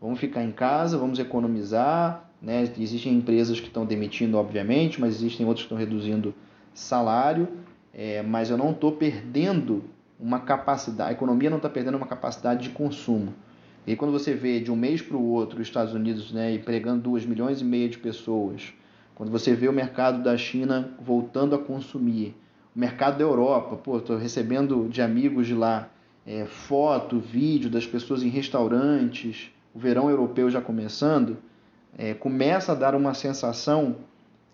Vamos ficar em casa, vamos economizar. Né? Existem empresas que estão demitindo, obviamente, mas existem outras que estão reduzindo salário. É, mas eu não estou perdendo uma capacidade, a economia não está perdendo uma capacidade de consumo. E quando você vê de um mês para o outro os Estados Unidos né, empregando 2 milhões e meio de pessoas, quando você vê o mercado da China voltando a consumir, o mercado da Europa, pô, estou recebendo de amigos de lá é, foto, vídeo das pessoas em restaurantes, o verão europeu já começando, é, começa a dar uma sensação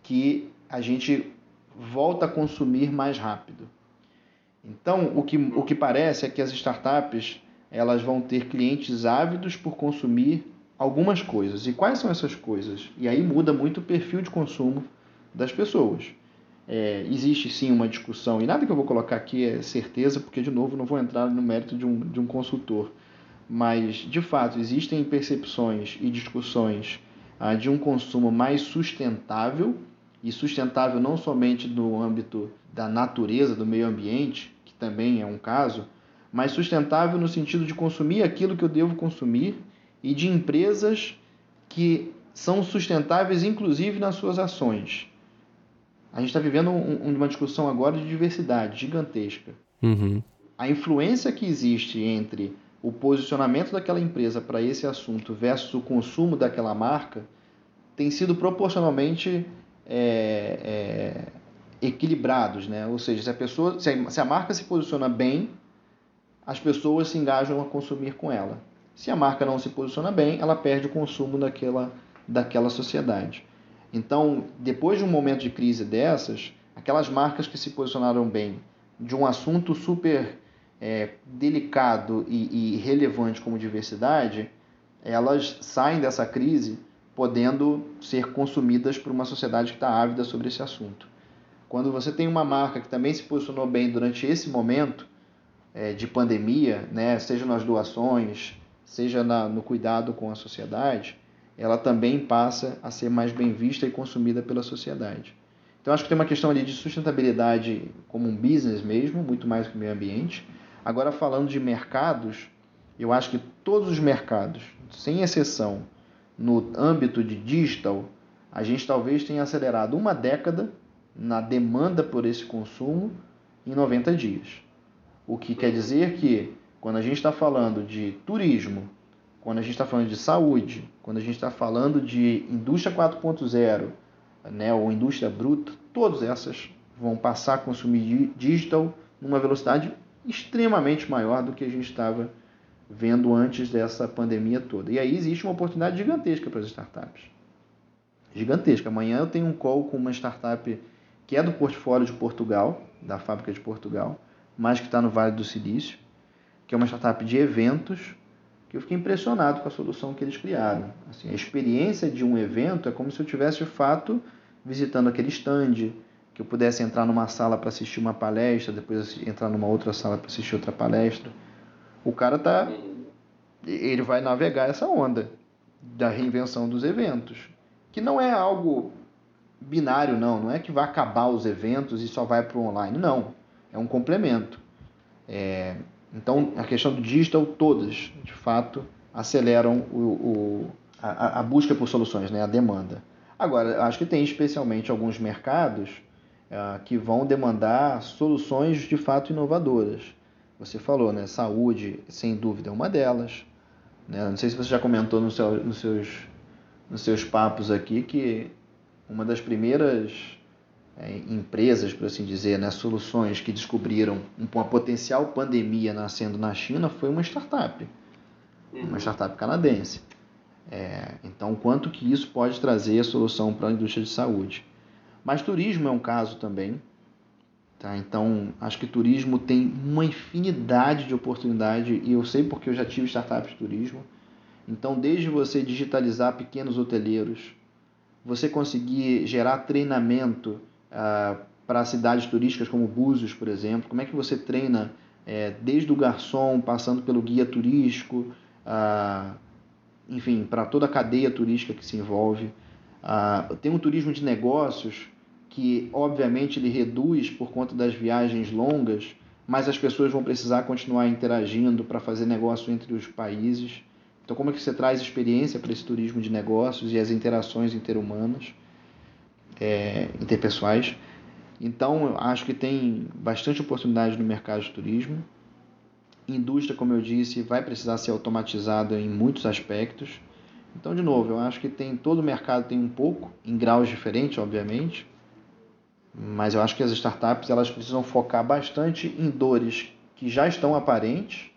que a gente volta a consumir mais rápido. Então, o que, o que parece é que as startups elas vão ter clientes ávidos por consumir algumas coisas. E quais são essas coisas? E aí muda muito o perfil de consumo das pessoas. É, existe sim uma discussão, e nada que eu vou colocar aqui é certeza, porque de novo não vou entrar no mérito de um, de um consultor. Mas, de fato, existem percepções e discussões ah, de um consumo mais sustentável, e sustentável não somente no âmbito da natureza, do meio ambiente, que também é um caso, mas sustentável no sentido de consumir aquilo que eu devo consumir e de empresas que são sustentáveis, inclusive nas suas ações. A gente está vivendo um, uma discussão agora de diversidade gigantesca. Uhum. A influência que existe entre o posicionamento daquela empresa para esse assunto versus o consumo daquela marca tem sido proporcionalmente é, é, equilibrados, né? Ou seja, se a pessoa, se a, se a marca se posiciona bem, as pessoas se engajam a consumir com ela. Se a marca não se posiciona bem, ela perde o consumo daquela, daquela sociedade. Então, depois de um momento de crise dessas, aquelas marcas que se posicionaram bem de um assunto super é, delicado e, e relevante como diversidade, elas saem dessa crise podendo ser consumidas por uma sociedade que está ávida sobre esse assunto. Quando você tem uma marca que também se posicionou bem durante esse momento é, de pandemia, né, seja nas doações, seja na, no cuidado com a sociedade, ela também passa a ser mais bem vista e consumida pela sociedade. Então acho que tem uma questão ali de sustentabilidade como um business mesmo, muito mais que o meio ambiente. Agora falando de mercados, eu acho que todos os mercados, sem exceção, no âmbito de digital, a gente talvez tenha acelerado uma década na demanda por esse consumo em 90 dias. O que quer dizer que quando a gente está falando de turismo, quando a gente está falando de saúde, quando a gente está falando de indústria 4.0, né, ou indústria bruta, todas essas vão passar a consumir digital numa velocidade extremamente maior do que a gente estava vendo antes dessa pandemia toda. E aí existe uma oportunidade gigantesca para as startups. Gigantesca. Amanhã eu tenho um call com uma startup que é do portfólio de Portugal, da fábrica de Portugal, mas que está no Vale do Silício, que é uma startup de eventos, que eu fiquei impressionado com a solução que eles criaram. Assim, a experiência de um evento é como se eu tivesse de fato visitando aquele stand, que eu pudesse entrar numa sala para assistir uma palestra, depois entrar numa outra sala para assistir outra palestra. O cara tá ele vai navegar essa onda da reinvenção dos eventos, que não é algo binário não, não é que vai acabar os eventos e só vai para o online, não, é um complemento. É, então a questão do digital todas, de fato, aceleram o, o a, a, busca por soluções, né, a demanda. Agora, acho que tem especialmente alguns mercados uh, que vão demandar soluções de fato inovadoras. Você falou, né? Saúde, sem dúvida, é uma delas. Né? Não sei se você já comentou no seu, nos, seus, nos seus papos aqui que uma das primeiras é, empresas, por assim dizer, né, soluções que descobriram uma potencial pandemia nascendo na China foi uma startup, uma uhum. startup canadense. É, então, quanto que isso pode trazer a solução para a indústria de saúde? Mas turismo é um caso também. Tá? Então, acho que turismo tem uma infinidade de oportunidade e eu sei porque eu já tive startups de turismo. Então, desde você digitalizar pequenos hoteleiros, você conseguir gerar treinamento ah, para cidades turísticas como Búzios, por exemplo, como é que você treina é, desde o garçom, passando pelo guia turístico, ah, enfim, para toda a cadeia turística que se envolve. Ah, tem um turismo de negócios que, obviamente, ele reduz por conta das viagens longas, mas as pessoas vão precisar continuar interagindo para fazer negócio entre os países. Então, como é que você traz experiência para esse turismo de negócios e as interações interhumanas, é, interpessoais? Então, eu acho que tem bastante oportunidade no mercado de turismo. Indústria, como eu disse, vai precisar ser automatizada em muitos aspectos. Então, de novo, eu acho que tem todo o mercado tem um pouco, em graus diferentes, obviamente, mas eu acho que as startups elas precisam focar bastante em dores que já estão aparentes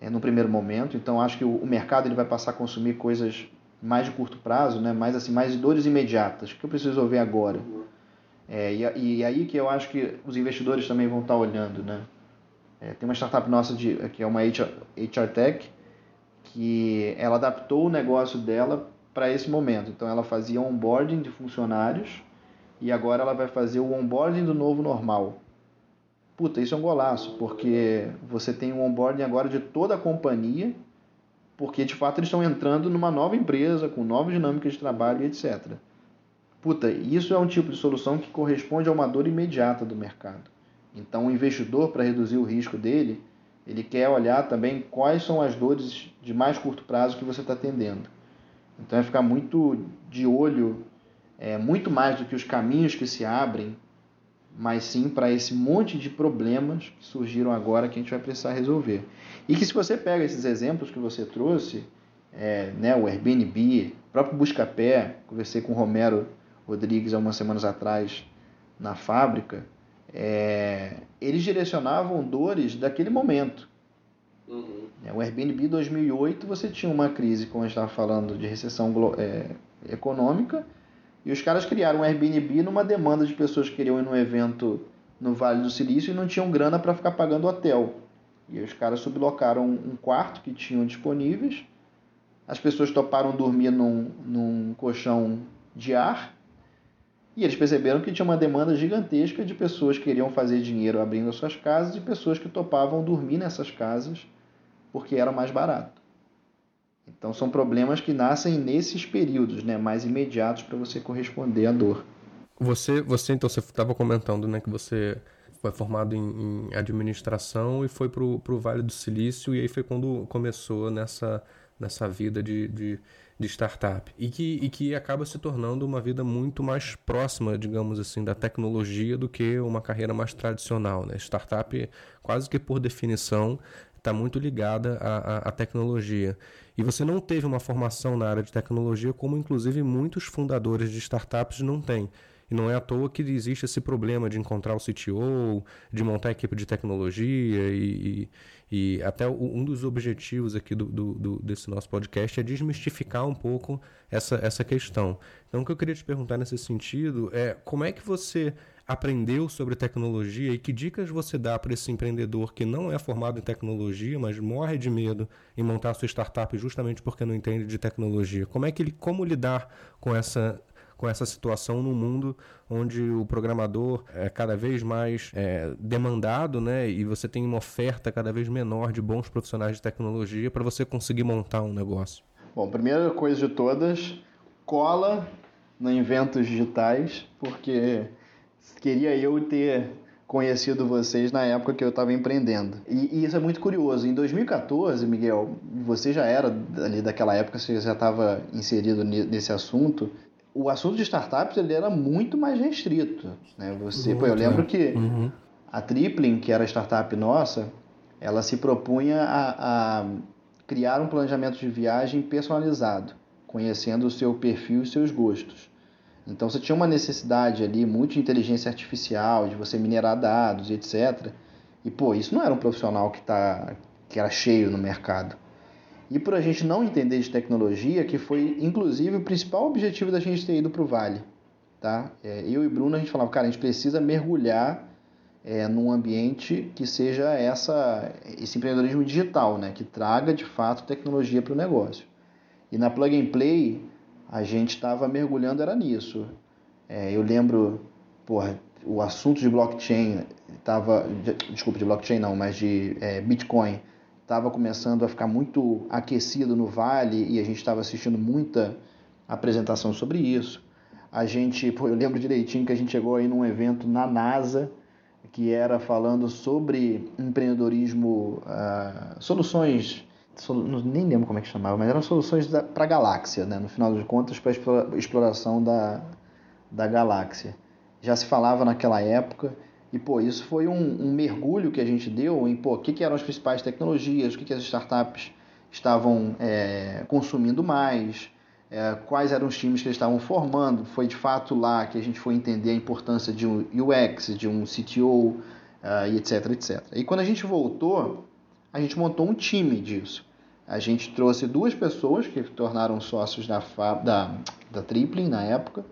é, no primeiro momento. Então, acho que o, o, mercado ele vai passar a consumir coisas mais de curto prazo, né? mais assim, mais dores imediatas, que eu preciso resolver agora. É, e, e aí que eu acho que os investidores também vão estar olhando, né? É, tem uma startup nossa de, que é uma HR, HR Tech, que ela adaptou o negócio dela para esse momento. Então ela fazia onboarding de funcionários e agora ela vai fazer o onboarding do novo normal. Puta, isso é um golaço, porque você tem um onboarding agora de toda a companhia, porque de fato eles estão entrando numa nova empresa, com nova dinâmica de trabalho e etc. Puta, isso é um tipo de solução que corresponde a uma dor imediata do mercado. Então, o investidor, para reduzir o risco dele, ele quer olhar também quais são as dores de mais curto prazo que você está atendendo. Então, é ficar muito de olho, é, muito mais do que os caminhos que se abrem, mas sim para esse monte de problemas que surgiram agora que a gente vai precisar resolver. E que se você pega esses exemplos que você trouxe, é, né, o Airbnb, o próprio Buscapé, conversei com o Romero Rodrigues, algumas semanas atrás, na fábrica, é, eles direcionavam dores daquele momento. Uhum. É, o Airbnb 2008 você tinha uma crise, como a gente estava falando, de recessão é, econômica, e os caras criaram um Airbnb numa demanda de pessoas que queriam ir num evento no Vale do Silício e não tinham grana para ficar pagando hotel. E os caras sublocaram um quarto que tinham disponíveis. As pessoas toparam dormir num, num colchão de ar. E eles perceberam que tinha uma demanda gigantesca de pessoas que queriam fazer dinheiro abrindo as suas casas e pessoas que topavam dormir nessas casas porque era mais barato. Então são problemas que nascem nesses períodos, né, mais imediatos para você corresponder à dor. Você, você então você estava comentando, né, que você foi formado em, em administração e foi para o Vale do Silício e aí foi quando começou nessa nessa vida de, de, de, startup e que, e que acaba se tornando uma vida muito mais próxima, digamos assim, da tecnologia do que uma carreira mais tradicional. Né? Startup, quase que por definição, está muito ligada à, à, à, tecnologia. E você não teve uma formação na área de tecnologia, como inclusive muitos fundadores de startups não têm. E não é à toa que existe esse problema de encontrar o CTO, de montar a equipe de tecnologia e, e, e até um dos objetivos aqui do, do, do, desse nosso podcast é desmistificar um pouco essa, essa questão. Então, o que eu queria te perguntar nesse sentido é como é que você aprendeu sobre tecnologia e que dicas você dá para esse empreendedor que não é formado em tecnologia, mas morre de medo em montar sua startup justamente porque não entende de tecnologia? Como é que ele, como lidar com essa com essa situação no mundo onde o programador é cada vez mais é, demandado, né? E você tem uma oferta cada vez menor de bons profissionais de tecnologia para você conseguir montar um negócio. Bom, primeira coisa de todas, cola no Inventos Digitais, porque queria eu ter conhecido vocês na época que eu estava empreendendo. E, e, isso é muito curioso. Em 2014, Miguel, você já era ali daquela época, você já estava inserido nesse assunto. O assunto de startups ele era muito mais restrito. Né? Você, muito, pô, eu lembro que uhum. a Tripling, que era a startup nossa, ela se propunha a, a criar um planejamento de viagem personalizado, conhecendo o seu perfil e seus gostos. Então você tinha uma necessidade ali muito de inteligência artificial, de você minerar dados e etc. E pô, isso não era um profissional que, tá, que era cheio no mercado. E por a gente não entender de tecnologia, que foi inclusive o principal objetivo da gente ter ido para o Vale. Tá? É, eu e Bruno a gente falava, cara, a gente precisa mergulhar é, num ambiente que seja essa, esse empreendedorismo digital, né? que traga de fato tecnologia para o negócio. E na Plug and Play a gente estava mergulhando era nisso. É, eu lembro, porra, o assunto de blockchain estava, de, desculpa, de blockchain não, mas de é, Bitcoin estava começando a ficar muito aquecido no Vale e a gente estava assistindo muita apresentação sobre isso. A gente, pô, eu lembro direitinho que a gente chegou aí num evento na NASA que era falando sobre empreendedorismo, uh, soluções nem lembro como é que chamava, mas eram soluções para a galáxia, né? no final de contas, para a exploração da, da galáxia. Já se falava naquela época, e pô, isso foi um, um mergulho que a gente deu em pô, o que, que eram as principais tecnologias, o que, que as startups estavam é, consumindo mais, é, quais eram os times que eles estavam formando. Foi de fato lá que a gente foi entender a importância de um UX, de um CTO, uh, e etc, etc. E quando a gente voltou, a gente montou um time disso. A gente trouxe duas pessoas que tornaram sócios da, da, da Tripling na época.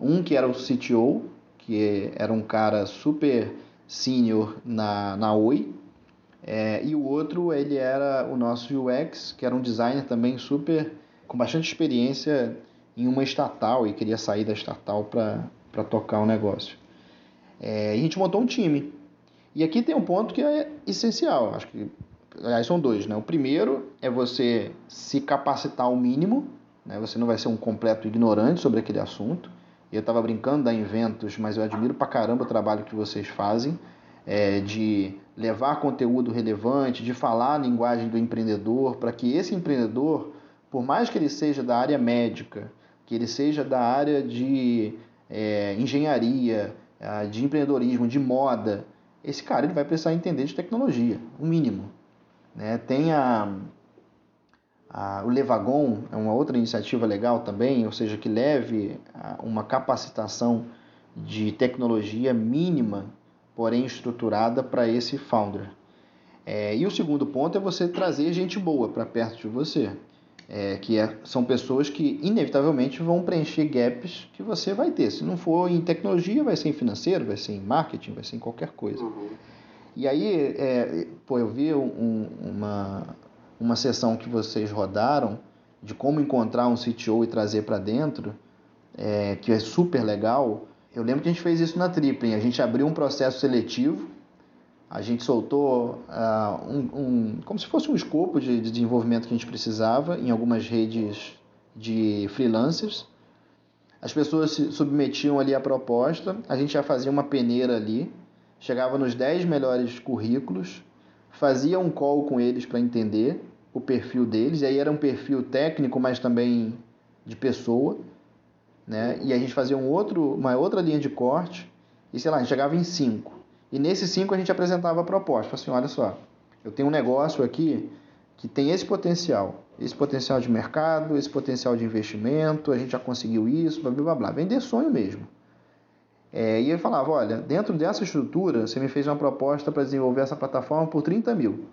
Um que era o CTO, que era um cara super senior na, na Oi. É, e o outro, ele era o nosso UX, que era um designer também super, com bastante experiência em uma estatal e queria sair da estatal para tocar o um negócio. É, a gente montou um time. E aqui tem um ponto que é essencial, acho que Aliás, são dois, né? O primeiro é você se capacitar ao mínimo, né? Você não vai ser um completo ignorante sobre aquele assunto. Eu estava brincando da Inventos, mas eu admiro pra caramba o trabalho que vocês fazem, é, de levar conteúdo relevante, de falar a linguagem do empreendedor, para que esse empreendedor, por mais que ele seja da área médica, que ele seja da área de é, engenharia, de empreendedorismo, de moda, esse cara ele vai precisar entender de tecnologia, o mínimo. Né? Tem a, o Levagon é uma outra iniciativa legal também, ou seja, que leve uma capacitação de tecnologia mínima, porém estruturada para esse founder. É, e o segundo ponto é você trazer gente boa para perto de você, é, que é, são pessoas que inevitavelmente vão preencher gaps que você vai ter. Se não for em tecnologia, vai ser em financeiro, vai ser em marketing, vai ser em qualquer coisa. Uhum. E aí, é, pô, eu vi um, uma, uma sessão que vocês rodaram de como encontrar um CTO e trazer para dentro, é, que é super legal. Eu lembro que a gente fez isso na Tripling. A gente abriu um processo seletivo a gente soltou uh, um, um, como se fosse um escopo de, de, desenvolvimento que a gente precisava em algumas redes de freelancers. As pessoas se submetiam ali à proposta, a gente já fazia uma peneira ali, chegava nos 10 melhores currículos, fazia um call com eles para entender o perfil deles, e aí era um perfil técnico, mas também de pessoa, né? E a gente fazia um outro, uma outra linha de corte, e sei lá, a gente chegava em 5. E nesses cinco a gente apresentava a proposta. Assim, olha só, eu tenho um negócio aqui que tem esse potencial, esse potencial de mercado, esse potencial de investimento, a gente já conseguiu isso, blá blá blá. Vender sonho mesmo. É, e ele falava, olha, dentro dessa estrutura, você me fez uma proposta para desenvolver essa plataforma por 30 mil.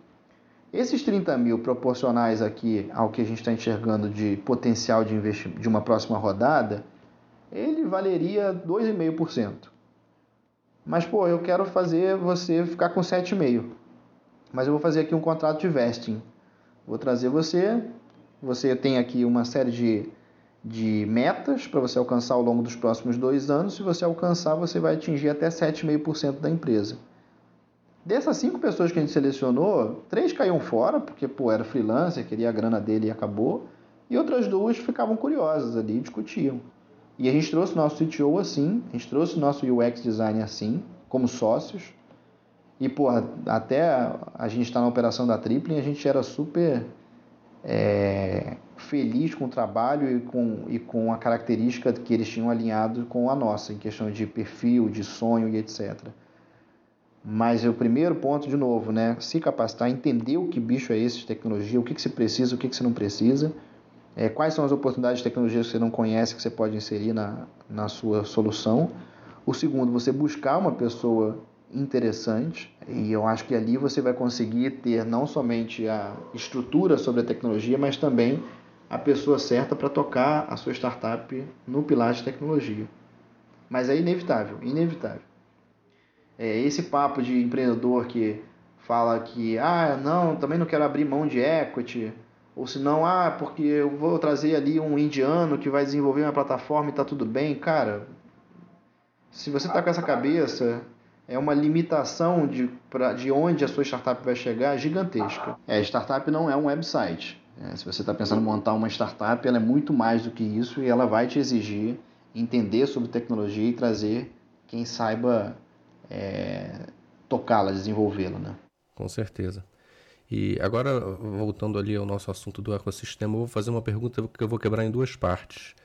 Esses 30 mil proporcionais aqui ao que a gente está enxergando de potencial de, de uma próxima rodada, ele valeria 2,5%. Mas, pô, eu quero fazer você ficar com 7,5. Mas eu vou fazer aqui um contrato de vesting. Vou trazer você. Você tem aqui uma série de, de metas para você alcançar ao longo dos próximos dois anos. Se você alcançar, você vai atingir até 7,5% da empresa. Dessas cinco pessoas que a gente selecionou, três caíam fora, porque pô, era freelancer, queria a grana dele e acabou. E outras duas ficavam curiosas ali e discutiam. E a gente trouxe o nosso CTO assim, a gente trouxe o nosso UX design assim, como sócios. E, porra, até a gente estar tá na operação da Tripling, a gente era super é, feliz com o trabalho e com, e com a característica que eles tinham alinhado com a nossa, em questão de perfil, de sonho e etc. Mas o primeiro ponto, de novo, né? Se capacitar, entender o que bicho é esse de tecnologia, o que, que você precisa, o que, que você não precisa é, quais são as oportunidades de tecnologia que você não conhece que você pode inserir na, na sua solução. O segundo, você buscar uma pessoa interessante e eu acho que ali você vai conseguir ter não somente a estrutura sobre a tecnologia, mas também a pessoa certa para tocar a sua startup no pilar de tecnologia. Mas é inevitável, inevitável. É esse papo de empreendedor que fala que ah, não, também não quero abrir mão de equity, ou se não, ah, porque eu vou trazer ali um indiano que vai desenvolver uma plataforma e tá tudo bem. Cara, se você tá com essa cabeça, é uma limitação de, pra, de onde a sua startup vai chegar gigantesca. É, startup não é um website. É, se você está pensando em montar uma startup, ela é muito mais do que isso e ela vai te exigir entender sobre tecnologia e trazer quem saiba é, tocá-la, desenvolvê-la. Né? Com certeza. E agora, voltando ali ao nosso assunto do ecossistema, eu vou fazer uma pergunta que eu vou quebrar em duas partes.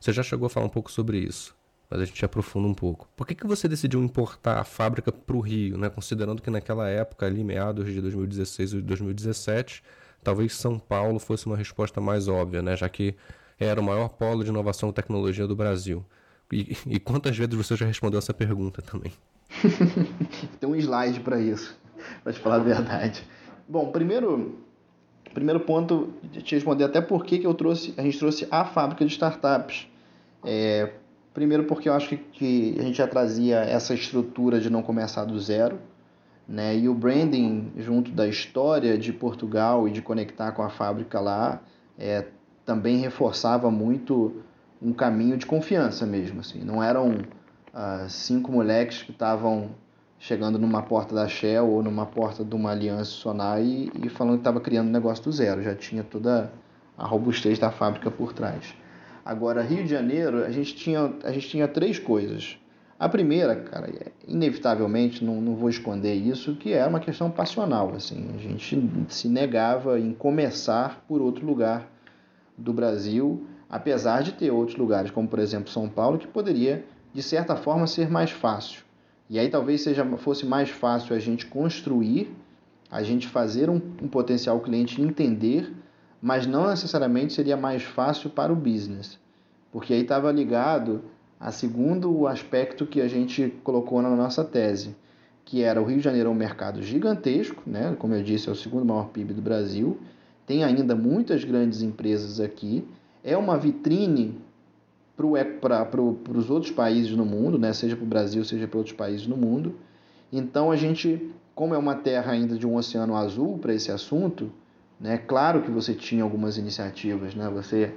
Você já chegou a falar um pouco sobre isso, mas a gente aprofunda um pouco. Por que, que você decidiu importar a fábrica para o Rio, né? considerando que naquela época, ali meados de 2016 e 2017, talvez São Paulo fosse uma resposta mais óbvia, né? já que era o maior polo de inovação e tecnologia do Brasil. E, e quantas vezes você já respondeu essa pergunta também? Tem um slide para isso, para te falar a verdade. Bom, primeiro, primeiro ponto, te responder até por que, eu trouxe, a gente trouxe a fábrica de startups. É, primeiro porque eu acho que, que a gente já trazia essa estrutura de não começar do zero, né? E o branding junto da história de Portugal e de conectar com a fábrica lá é, também reforçava muito um caminho de confiança mesmo, assim. Não eram uh, cinco moleques que estavam chegando numa porta da Shell ou numa porta de uma aliança Sonai e, e falando que estava criando um negócio do zero, já tinha toda a robustez da fábrica por trás. Agora, Rio de Janeiro, a gente tinha, a gente tinha três coisas. A primeira, cara, é, inevitavelmente, não, não vou esconder isso, que era uma questão passional. Assim, a gente se negava em começar por outro lugar do Brasil, apesar de ter outros lugares, como por exemplo São Paulo, que poderia, de certa forma, ser mais fácil. E aí talvez seja, fosse mais fácil a gente construir, a gente fazer um, um potencial cliente entender, mas não necessariamente seria mais fácil para o business, porque aí estava ligado a segundo aspecto que a gente colocou na nossa tese, que era o Rio de Janeiro é um mercado gigantesco, né? como eu disse, é o segundo maior PIB do Brasil, tem ainda muitas grandes empresas aqui, é uma vitrine para pro, os outros países no mundo, né? seja para o Brasil, seja para outros países no mundo. Então a gente, como é uma terra ainda de um oceano azul para esse assunto, né? claro que você tinha algumas iniciativas. Né? Você,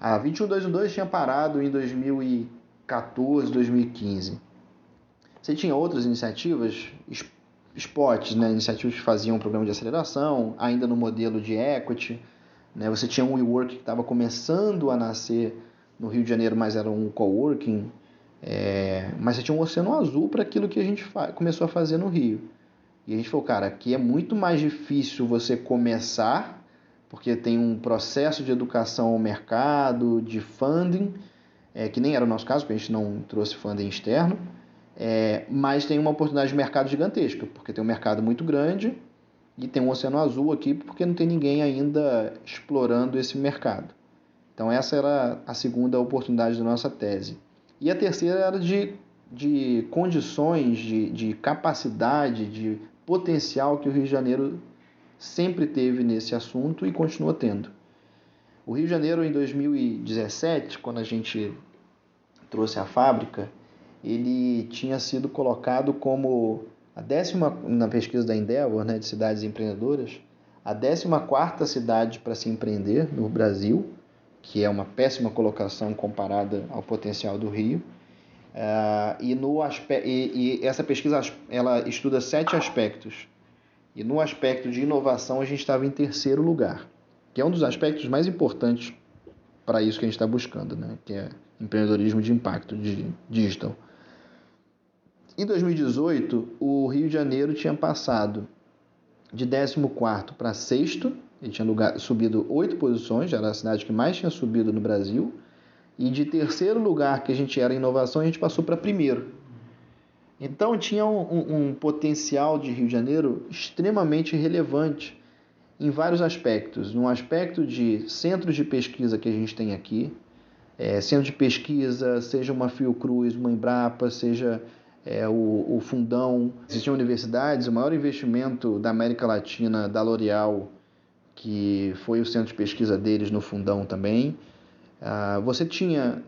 a 21212 tinha parado em 2014, 2015. Você tinha outras iniciativas, spots, né? iniciativas que faziam um programa de aceleração, ainda no modelo de equity. Né? Você tinha um WeWork que estava começando a nascer no Rio de Janeiro, mas era um coworking. É, mas você tinha um oceano azul para aquilo que a gente começou a fazer no Rio. E a gente falou, cara, aqui é muito mais difícil você começar, porque tem um processo de educação ao mercado, de funding, é, que nem era o nosso caso, porque a gente não trouxe funding externo, é, mas tem uma oportunidade de mercado gigantesca, porque tem um mercado muito grande e tem um oceano azul aqui, porque não tem ninguém ainda explorando esse mercado. Então essa era a segunda oportunidade da nossa tese. E a terceira era de, de condições, de, de capacidade, de potencial que o Rio de Janeiro sempre teve nesse assunto e continua tendo. O Rio de Janeiro, em 2017, quando a gente trouxe a fábrica, ele tinha sido colocado como a décima, na pesquisa da Endeavor, né, de cidades empreendedoras, a décima quarta cidade para se empreender no Brasil, que é uma péssima colocação comparada ao potencial do Rio. Uh, e, no aspe e, e essa pesquisa ela estuda sete aspectos. E no aspecto de inovação a gente estava em terceiro lugar, que é um dos aspectos mais importantes para isso que a gente está buscando, né? que é empreendedorismo de impacto de digital. Em 2018, o Rio de Janeiro tinha passado de 14 para sexto ele tinha lugar, subido oito posições, já era a cidade que mais tinha subido no Brasil. E de terceiro lugar, que a gente era inovação, a gente passou para primeiro. Então tinha um, um, um, potencial de Rio de Janeiro extremamente relevante em vários aspectos. No aspecto de centros de pesquisa que a gente tem aqui, é, centro de pesquisa, seja uma Fiocruz, uma Embrapa, seja é, o, o Fundão. Existiam universidades, o maior investimento da América Latina da L'Oréal que foi o centro de pesquisa deles no Fundão também. Ah, você tinha,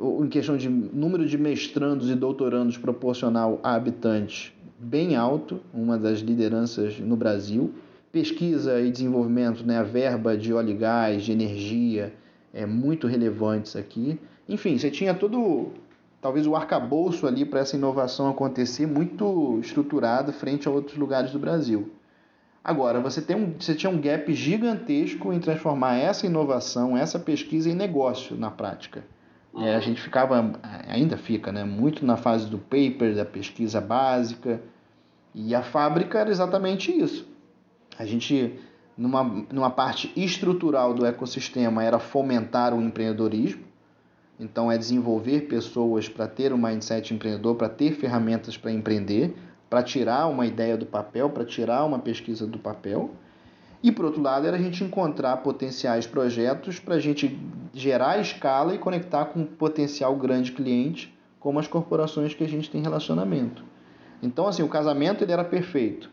em questão de número de mestrandos e doutorandos proporcional a habitantes, bem alto, uma das lideranças no Brasil. Pesquisa e desenvolvimento, né, a verba de óleo e gás, de energia, é muito relevantes aqui. Enfim, você tinha todo, talvez o arcabouço ali para essa inovação acontecer muito estruturado frente a outros lugares do Brasil. Agora, você, tem um, você tinha um gap gigantesco em transformar essa inovação, essa pesquisa em negócio na prática. É, a gente ficava, ainda fica, né, muito na fase do paper, da pesquisa básica, e a fábrica era exatamente isso. A gente, numa, numa parte estrutural do ecossistema, era fomentar o empreendedorismo, então é desenvolver pessoas para ter um mindset empreendedor, para ter ferramentas para empreender, para tirar uma ideia do papel, para tirar uma pesquisa do papel. E por outro lado, era a gente encontrar potenciais projetos para a gente gerar escala e conectar com um potencial grande cliente, como as corporações que a gente tem relacionamento. Então, assim, o casamento ele era perfeito.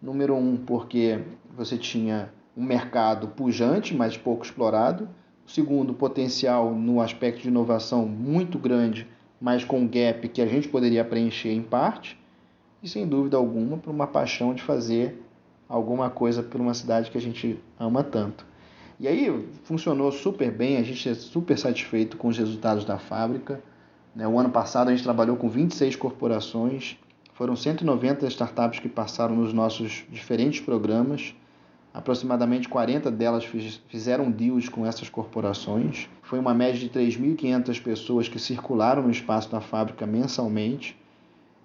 Número um, porque você tinha um mercado pujante, mas pouco explorado. Segundo, potencial no aspecto de inovação muito grande, mas com um gap que a gente poderia preencher em parte e, sem dúvida alguma, por uma paixão de fazer alguma coisa por uma cidade que a gente ama tanto. E aí funcionou super bem, a gente é super satisfeito com os resultados da fábrica. Né? O ano passado a gente trabalhou com 26 corporações, foram 190 startups que passaram nos nossos diferentes programas. Aproximadamente 40 delas fizeram deals com essas corporações. Foi uma média de 3.500 pessoas que circularam no espaço da fábrica mensalmente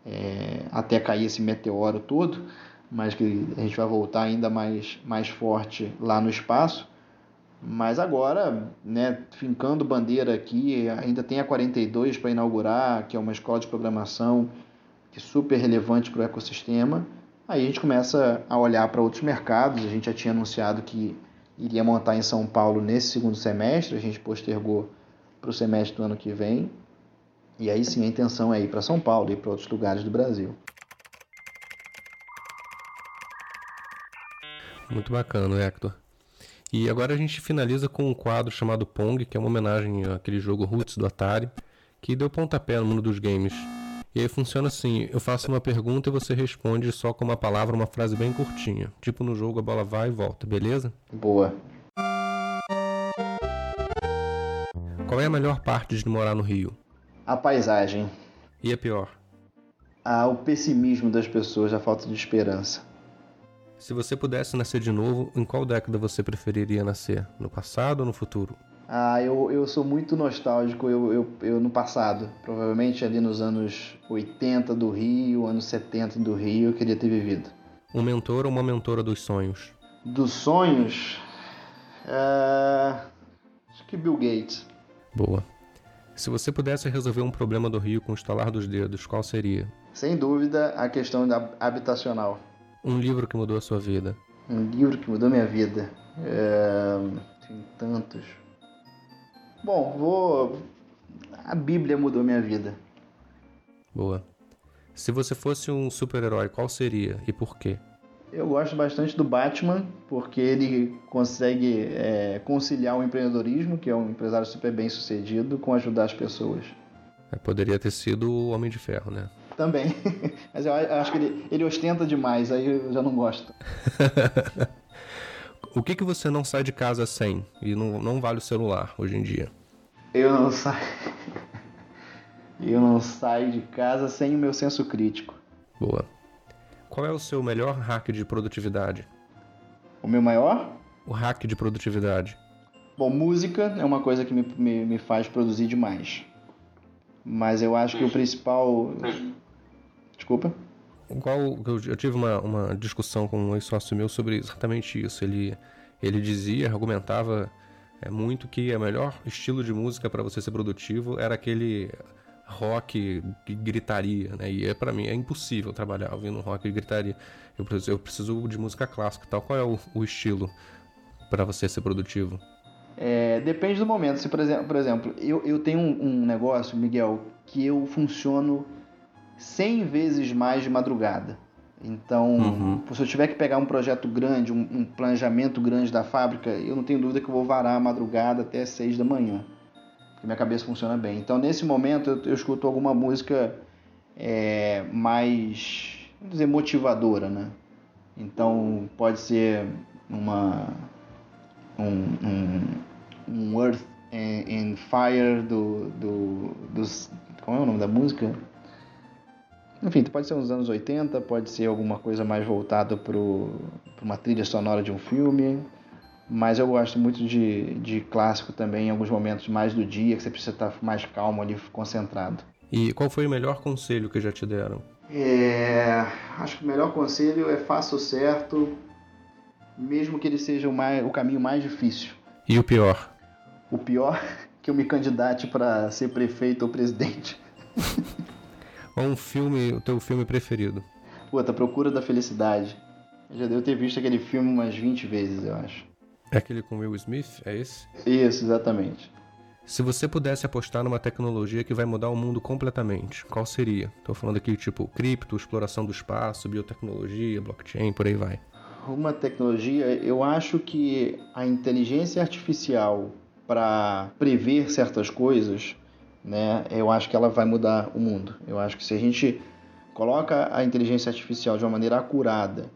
é, até cair esse meteoro todo, mas que a gente vai voltar ainda mais, mais forte lá no espaço. Mas agora, né, fincando bandeira aqui, ainda tem a 42 para inaugurar, que é uma escola de programação que é super relevante para o ecossistema. Aí a gente começa a olhar para outros mercados. A gente já tinha anunciado que iria montar em São Paulo nesse segundo semestre, a gente postergou para o semestre do ano que vem. E aí sim a intenção é ir para São Paulo e para outros lugares do Brasil. Muito bacana, Hector. E agora a gente finaliza com um quadro chamado Pong, que é uma homenagem àquele jogo Roots do Atari, que deu pontapé no mundo dos games. E aí funciona assim, eu faço uma pergunta e você responde só com uma palavra, uma frase bem curtinha. Tipo no jogo a bola vai e volta, beleza? Boa. Qual é a melhor parte de morar no Rio? A paisagem. E a pior? Ah, o pessimismo das pessoas, a falta de esperança. Se você pudesse nascer de novo, em qual década você preferiria nascer? No passado ou no futuro? Ah, eu, eu sou muito nostálgico, eu, eu, eu no passado. Provavelmente ali nos anos 80 do Rio, anos 70 do Rio, eu queria ter vivido. Um mentor ou uma mentora dos sonhos? Dos sonhos? Uh, acho que Bill Gates. Boa. Se você pudesse resolver um problema do Rio com o estalar dos dedos, qual seria? Sem dúvida, a questão habitacional. Um livro que mudou a sua vida? Um livro que mudou minha vida? É... Tem tantos. Bom, vou. A Bíblia mudou minha vida. Boa. Se você fosse um super-herói, qual seria e por quê? Eu gosto bastante do Batman, porque ele consegue é, conciliar o empreendedorismo, que é um empresário super bem sucedido, com ajudar as pessoas. É, poderia ter sido o Homem de Ferro, né? Também. Mas eu acho que ele, ele ostenta demais, aí eu já não gosto. O que, que você não sai de casa sem? E não, não vale o celular hoje em dia. Eu não saio. Eu não saio de casa sem o meu senso crítico. Boa. Qual é o seu melhor hack de produtividade? O meu maior? O hack de produtividade. Bom, música é uma coisa que me, me, me faz produzir demais. Mas eu acho que o principal. Desculpa? Igual eu, tive uma, uma discussão com um ex-sócio meu sobre exatamente isso. Ele, ele dizia, argumentava é, muito que o melhor estilo de música para você ser produtivo era aquele rock que gritaria, né? E é para mim é impossível trabalhar ouvindo rock e gritaria. Eu preciso, eu preciso de música clássica, tal. Qual é o, o estilo para você ser produtivo? É, depende do momento. Se por exemplo, por exemplo eu, eu tenho um, um negócio, Miguel, que eu funciono 100 vezes mais de madrugada. Então, uhum. se eu tiver que pegar um projeto grande, um, um, planejamento grande da fábrica, eu não tenho dúvida que eu vou varar a madrugada até 6 da manhã. Porque minha cabeça funciona bem. Então, nesse momento, eu, eu escuto alguma música é, mais, vamos dizer, motivadora, né? Então, pode ser uma, um, um, um Earth and Fire do, do, dos... Qual é o nome da música? Enfim, pode ser uns anos 80, pode ser alguma coisa mais voltada para uma trilha sonora de um filme, mas eu gosto muito de, de clássico também em alguns momentos mais do dia, que você precisa estar mais calmo ali, concentrado. E qual foi o melhor conselho que já te deram? É, acho que o melhor conselho é faça o certo, mesmo que ele seja o, mais, o caminho mais difícil. E o pior? O pior que eu me candidate para ser prefeito ou presidente. Qual um filme, o teu filme preferido? Puta, Procura da Felicidade. Eu já devo ter visto aquele filme umas 20 vezes, eu acho. É aquele com Will Smith, é esse? Isso, exatamente. Se você pudesse apostar numa tecnologia que vai mudar o mundo completamente, qual seria? Estou falando aqui tipo cripto, exploração do espaço, biotecnologia, blockchain, por aí vai. Uma tecnologia, eu acho que a inteligência artificial para prever certas coisas né, eu acho que ela vai mudar o mundo. Eu acho que se a gente coloca a inteligência artificial de uma maneira acurada,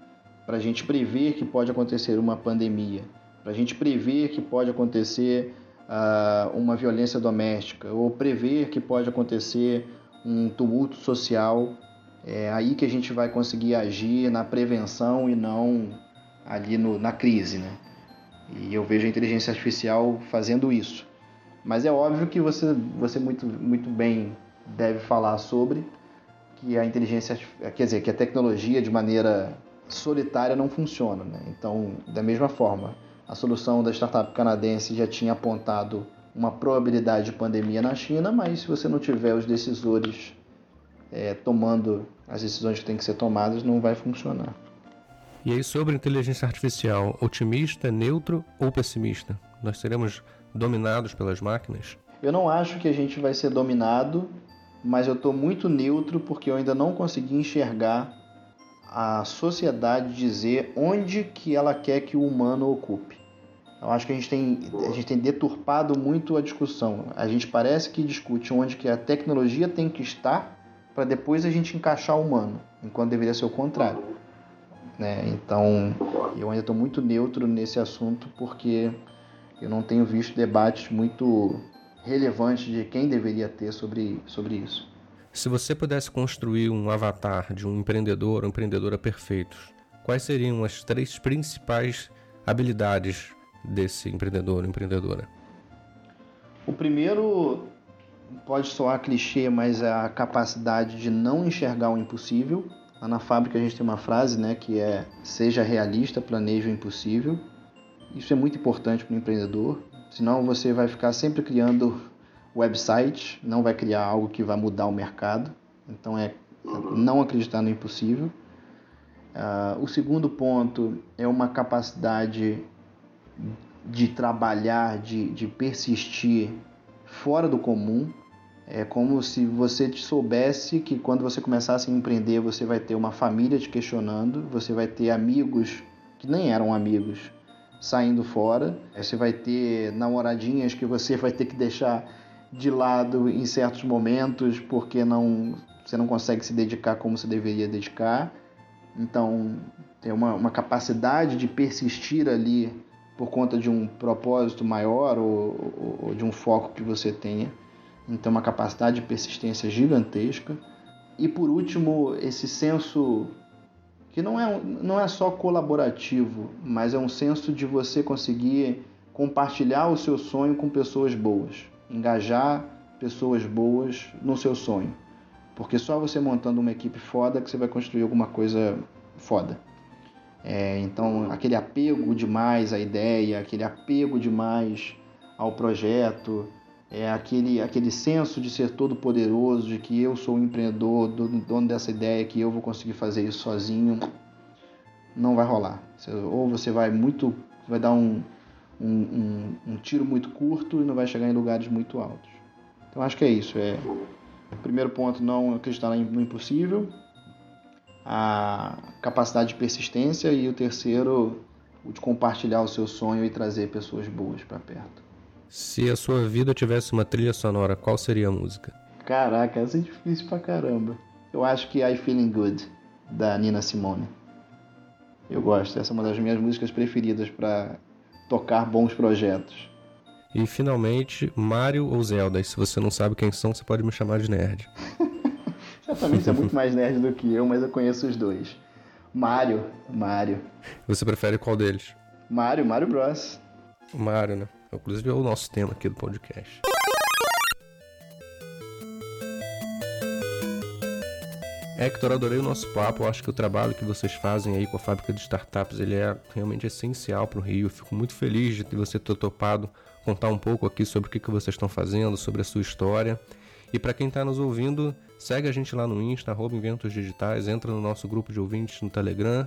para a gente prever que pode acontecer uma pandemia, para a gente prever que pode acontecer uh, uma violência doméstica, ou prever que pode acontecer um tumulto social, é aí que a gente vai conseguir agir na prevenção e não ali no, na crise. Né? E eu vejo a inteligência artificial fazendo isso. Mas é óbvio que você, você muito, muito bem deve falar sobre que a inteligência, quer dizer, que a tecnologia de maneira solitária não funciona. Né? Então, da mesma forma, a solução da startup canadense já tinha apontado uma probabilidade de pandemia na China, mas se você não tiver os decisores é, tomando as decisões que têm que ser tomadas, não vai funcionar. E aí, sobre inteligência artificial, otimista, neutro ou pessimista? Nós seremos dominados pelas máquinas? Eu não acho que a gente vai ser dominado, mas eu estou muito neutro porque eu ainda não consegui enxergar a sociedade dizer onde que ela quer que o humano ocupe. Eu acho que a gente tem, a gente tem deturpado muito a discussão. A gente parece que discute onde que a tecnologia tem que estar para depois a gente encaixar o humano, enquanto deveria ser o contrário. Né? Então, eu ainda estou muito neutro nesse assunto porque eu não tenho visto debates muito relevantes de quem deveria ter sobre, sobre isso. Se você pudesse construir um avatar de um empreendedor ou empreendedora perfeitos, quais seriam as três principais habilidades desse empreendedor ou empreendedora? O primeiro pode soar clichê, mas é a capacidade de não enxergar o impossível. Lá na fábrica a gente tem uma frase, né, que é seja realista, planeje o impossível. Isso é muito importante para o empreendedor, senão você vai ficar sempre criando website, não vai criar algo que vai mudar o mercado. Então é não acreditar no impossível. Uh, o segundo ponto é uma capacidade de trabalhar, de, de persistir fora do comum. É como se você soubesse que quando você começasse a empreender, você vai ter uma família te questionando, você vai ter amigos que nem eram amigos saindo fora, você vai ter namoradinhas que você vai ter que deixar de lado em certos momentos porque não você não consegue se dedicar como você deveria dedicar. Então, tem uma, uma capacidade de persistir ali por conta de um propósito maior ou, ou, ou de um foco que você tenha. Então, uma capacidade de persistência gigantesca. E por último, esse senso que não é, não é só colaborativo, mas é um senso de você conseguir compartilhar o seu sonho com pessoas boas, engajar pessoas boas no seu sonho. Porque só você montando uma equipe foda que você vai construir alguma coisa foda. É, então, aquele apego demais à ideia, aquele apego demais ao projeto, é aquele, aquele senso de ser todo poderoso, de que eu sou o empreendedor, dono dessa ideia, que eu vou conseguir fazer isso sozinho, não vai rolar. Ou você vai muito, vai dar um, um, um, um tiro muito curto e não vai chegar em lugares muito altos. Então acho que é isso. É, primeiro ponto, não acreditar no impossível a capacidade de persistência e o terceiro, o de compartilhar o seu sonho e trazer pessoas boas para perto. Se a sua vida tivesse uma trilha sonora, qual seria a música? Caraca, essa é difícil pra caramba. Eu acho que I Feeling Good, da Nina Simone. Eu gosto, essa é uma das minhas músicas preferidas para tocar bons projetos. E finalmente, Mario ou Zelda? E se você não sabe quem são, você pode me chamar de nerd. Certamente você é muito mais nerd do que eu, mas eu conheço os dois. Mario, Mario. Você prefere qual deles? Mario, Mario Bros. Mario, né? Inclusive é o nosso tema aqui do podcast. Hector, adorei o nosso papo. Eu acho que o trabalho que vocês fazem aí com a fábrica de startups ele é realmente essencial para o Rio. Eu fico muito feliz de você ter topado contar um pouco aqui sobre o que vocês estão fazendo, sobre a sua história. E para quem está nos ouvindo, segue a gente lá no Insta, arroba Inventos Digitais, entra no nosso grupo de ouvintes no Telegram.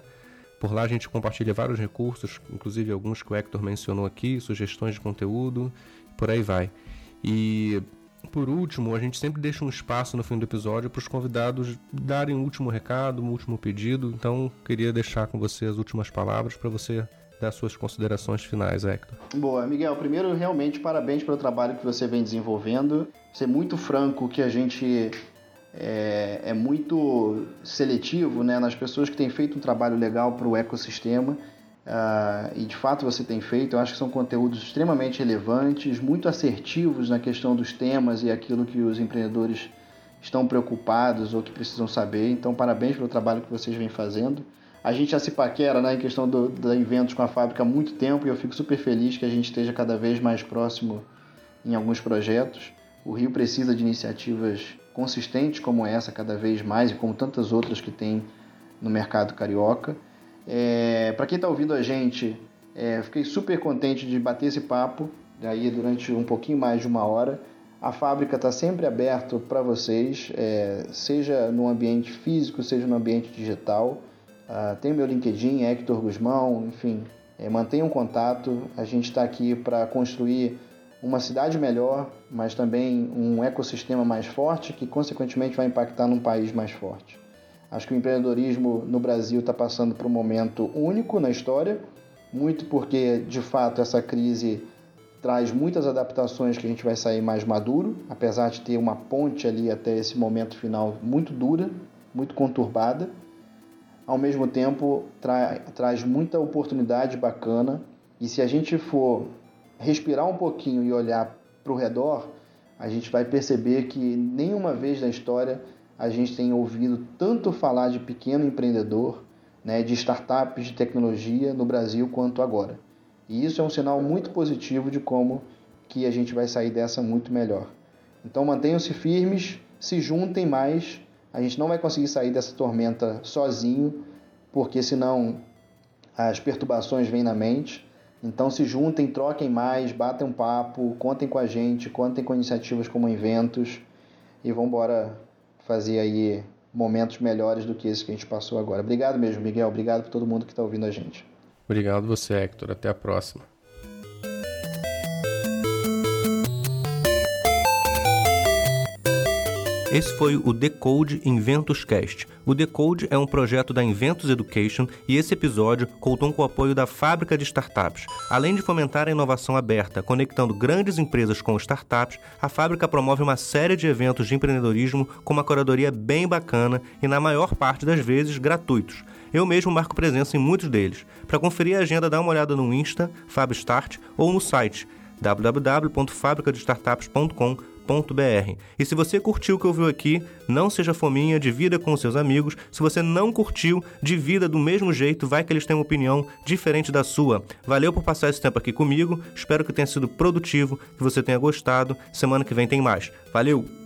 Por lá a gente compartilha vários recursos, inclusive alguns que o Hector mencionou aqui, sugestões de conteúdo, por aí vai. E por último, a gente sempre deixa um espaço no fim do episódio para os convidados darem um último recado, um último pedido. Então, queria deixar com você as últimas palavras para você dar suas considerações finais, Hector. Boa, Miguel. Primeiro, realmente, parabéns pelo trabalho que você vem desenvolvendo. Ser muito franco que a gente é, é, muito seletivo né, nas pessoas que têm feito um trabalho legal para o ecossistema. Uh, e de fato você tem feito, eu acho que são conteúdos extremamente relevantes, muito assertivos na questão dos temas e aquilo que os empreendedores estão preocupados ou que precisam saber. Então, parabéns pelo trabalho que vocês vêm fazendo. A gente já se paquera né, em questão do, da eventos com a fábrica há muito tempo e eu fico super feliz que a gente esteja cada vez mais próximo em alguns projetos. O Rio precisa de iniciativas consistentes como essa cada vez mais e como tantas outras que tem no mercado carioca. É, Para quem está ouvindo a gente, é, fiquei super contente de bater esse papo aí durante um pouquinho mais de uma hora. A fábrica está sempre aberta para vocês, é, seja no ambiente físico, seja no ambiente digital. Uh, tem meu LinkedIn, Hector Guzmão, enfim, é, mantenham contato. A gente está aqui para construir uma cidade melhor, mas também um ecossistema mais forte que, consequentemente, vai impactar num país mais forte. Acho que o empreendedorismo no Brasil está passando por um momento único na história, muito porque, de fato, essa crise traz muitas adaptações que a gente vai sair mais maduro, apesar de ter uma ponte ali até esse momento final muito dura, muito conturbada. Ao mesmo tempo, tra traz muita oportunidade bacana. E se a gente for respirar um pouquinho e olhar para o redor, a gente vai perceber que nenhuma vez na história a gente tem ouvido tanto falar de pequeno empreendedor, né, de startups de tecnologia no Brasil quanto agora. E isso é um sinal muito positivo de como que a gente vai sair dessa muito melhor. Então mantenham-se firmes, se juntem mais. A gente não vai conseguir sair dessa tormenta sozinho, porque senão as perturbações vêm na mente. Então se juntem, troquem mais, batem um papo, contem com a gente, contem com iniciativas como eventos e vamos embora fazer aí momentos melhores do que esse que a gente passou agora. Obrigado mesmo, Miguel. Obrigado por todo mundo que está ouvindo a gente. Obrigado você, Hector. Até a próxima. Esse foi o Decode Inventos Cast. O Decode é um projeto da Inventos Education e esse episódio contou com o apoio da Fábrica de Startups. Além de fomentar a inovação aberta, conectando grandes empresas com startups, a fábrica promove uma série de eventos de empreendedorismo com uma curadoria bem bacana e, na maior parte das vezes, gratuitos. Eu mesmo marco presença em muitos deles. Para conferir a agenda, dá uma olhada no Insta, FabStart, ou no site www.fabricadestartups.com.br e se você curtiu o que ouviu aqui, não seja fominha, divida com seus amigos. Se você não curtiu, divida do mesmo jeito, vai que eles têm uma opinião diferente da sua. Valeu por passar esse tempo aqui comigo, espero que tenha sido produtivo, que você tenha gostado. Semana que vem tem mais. Valeu!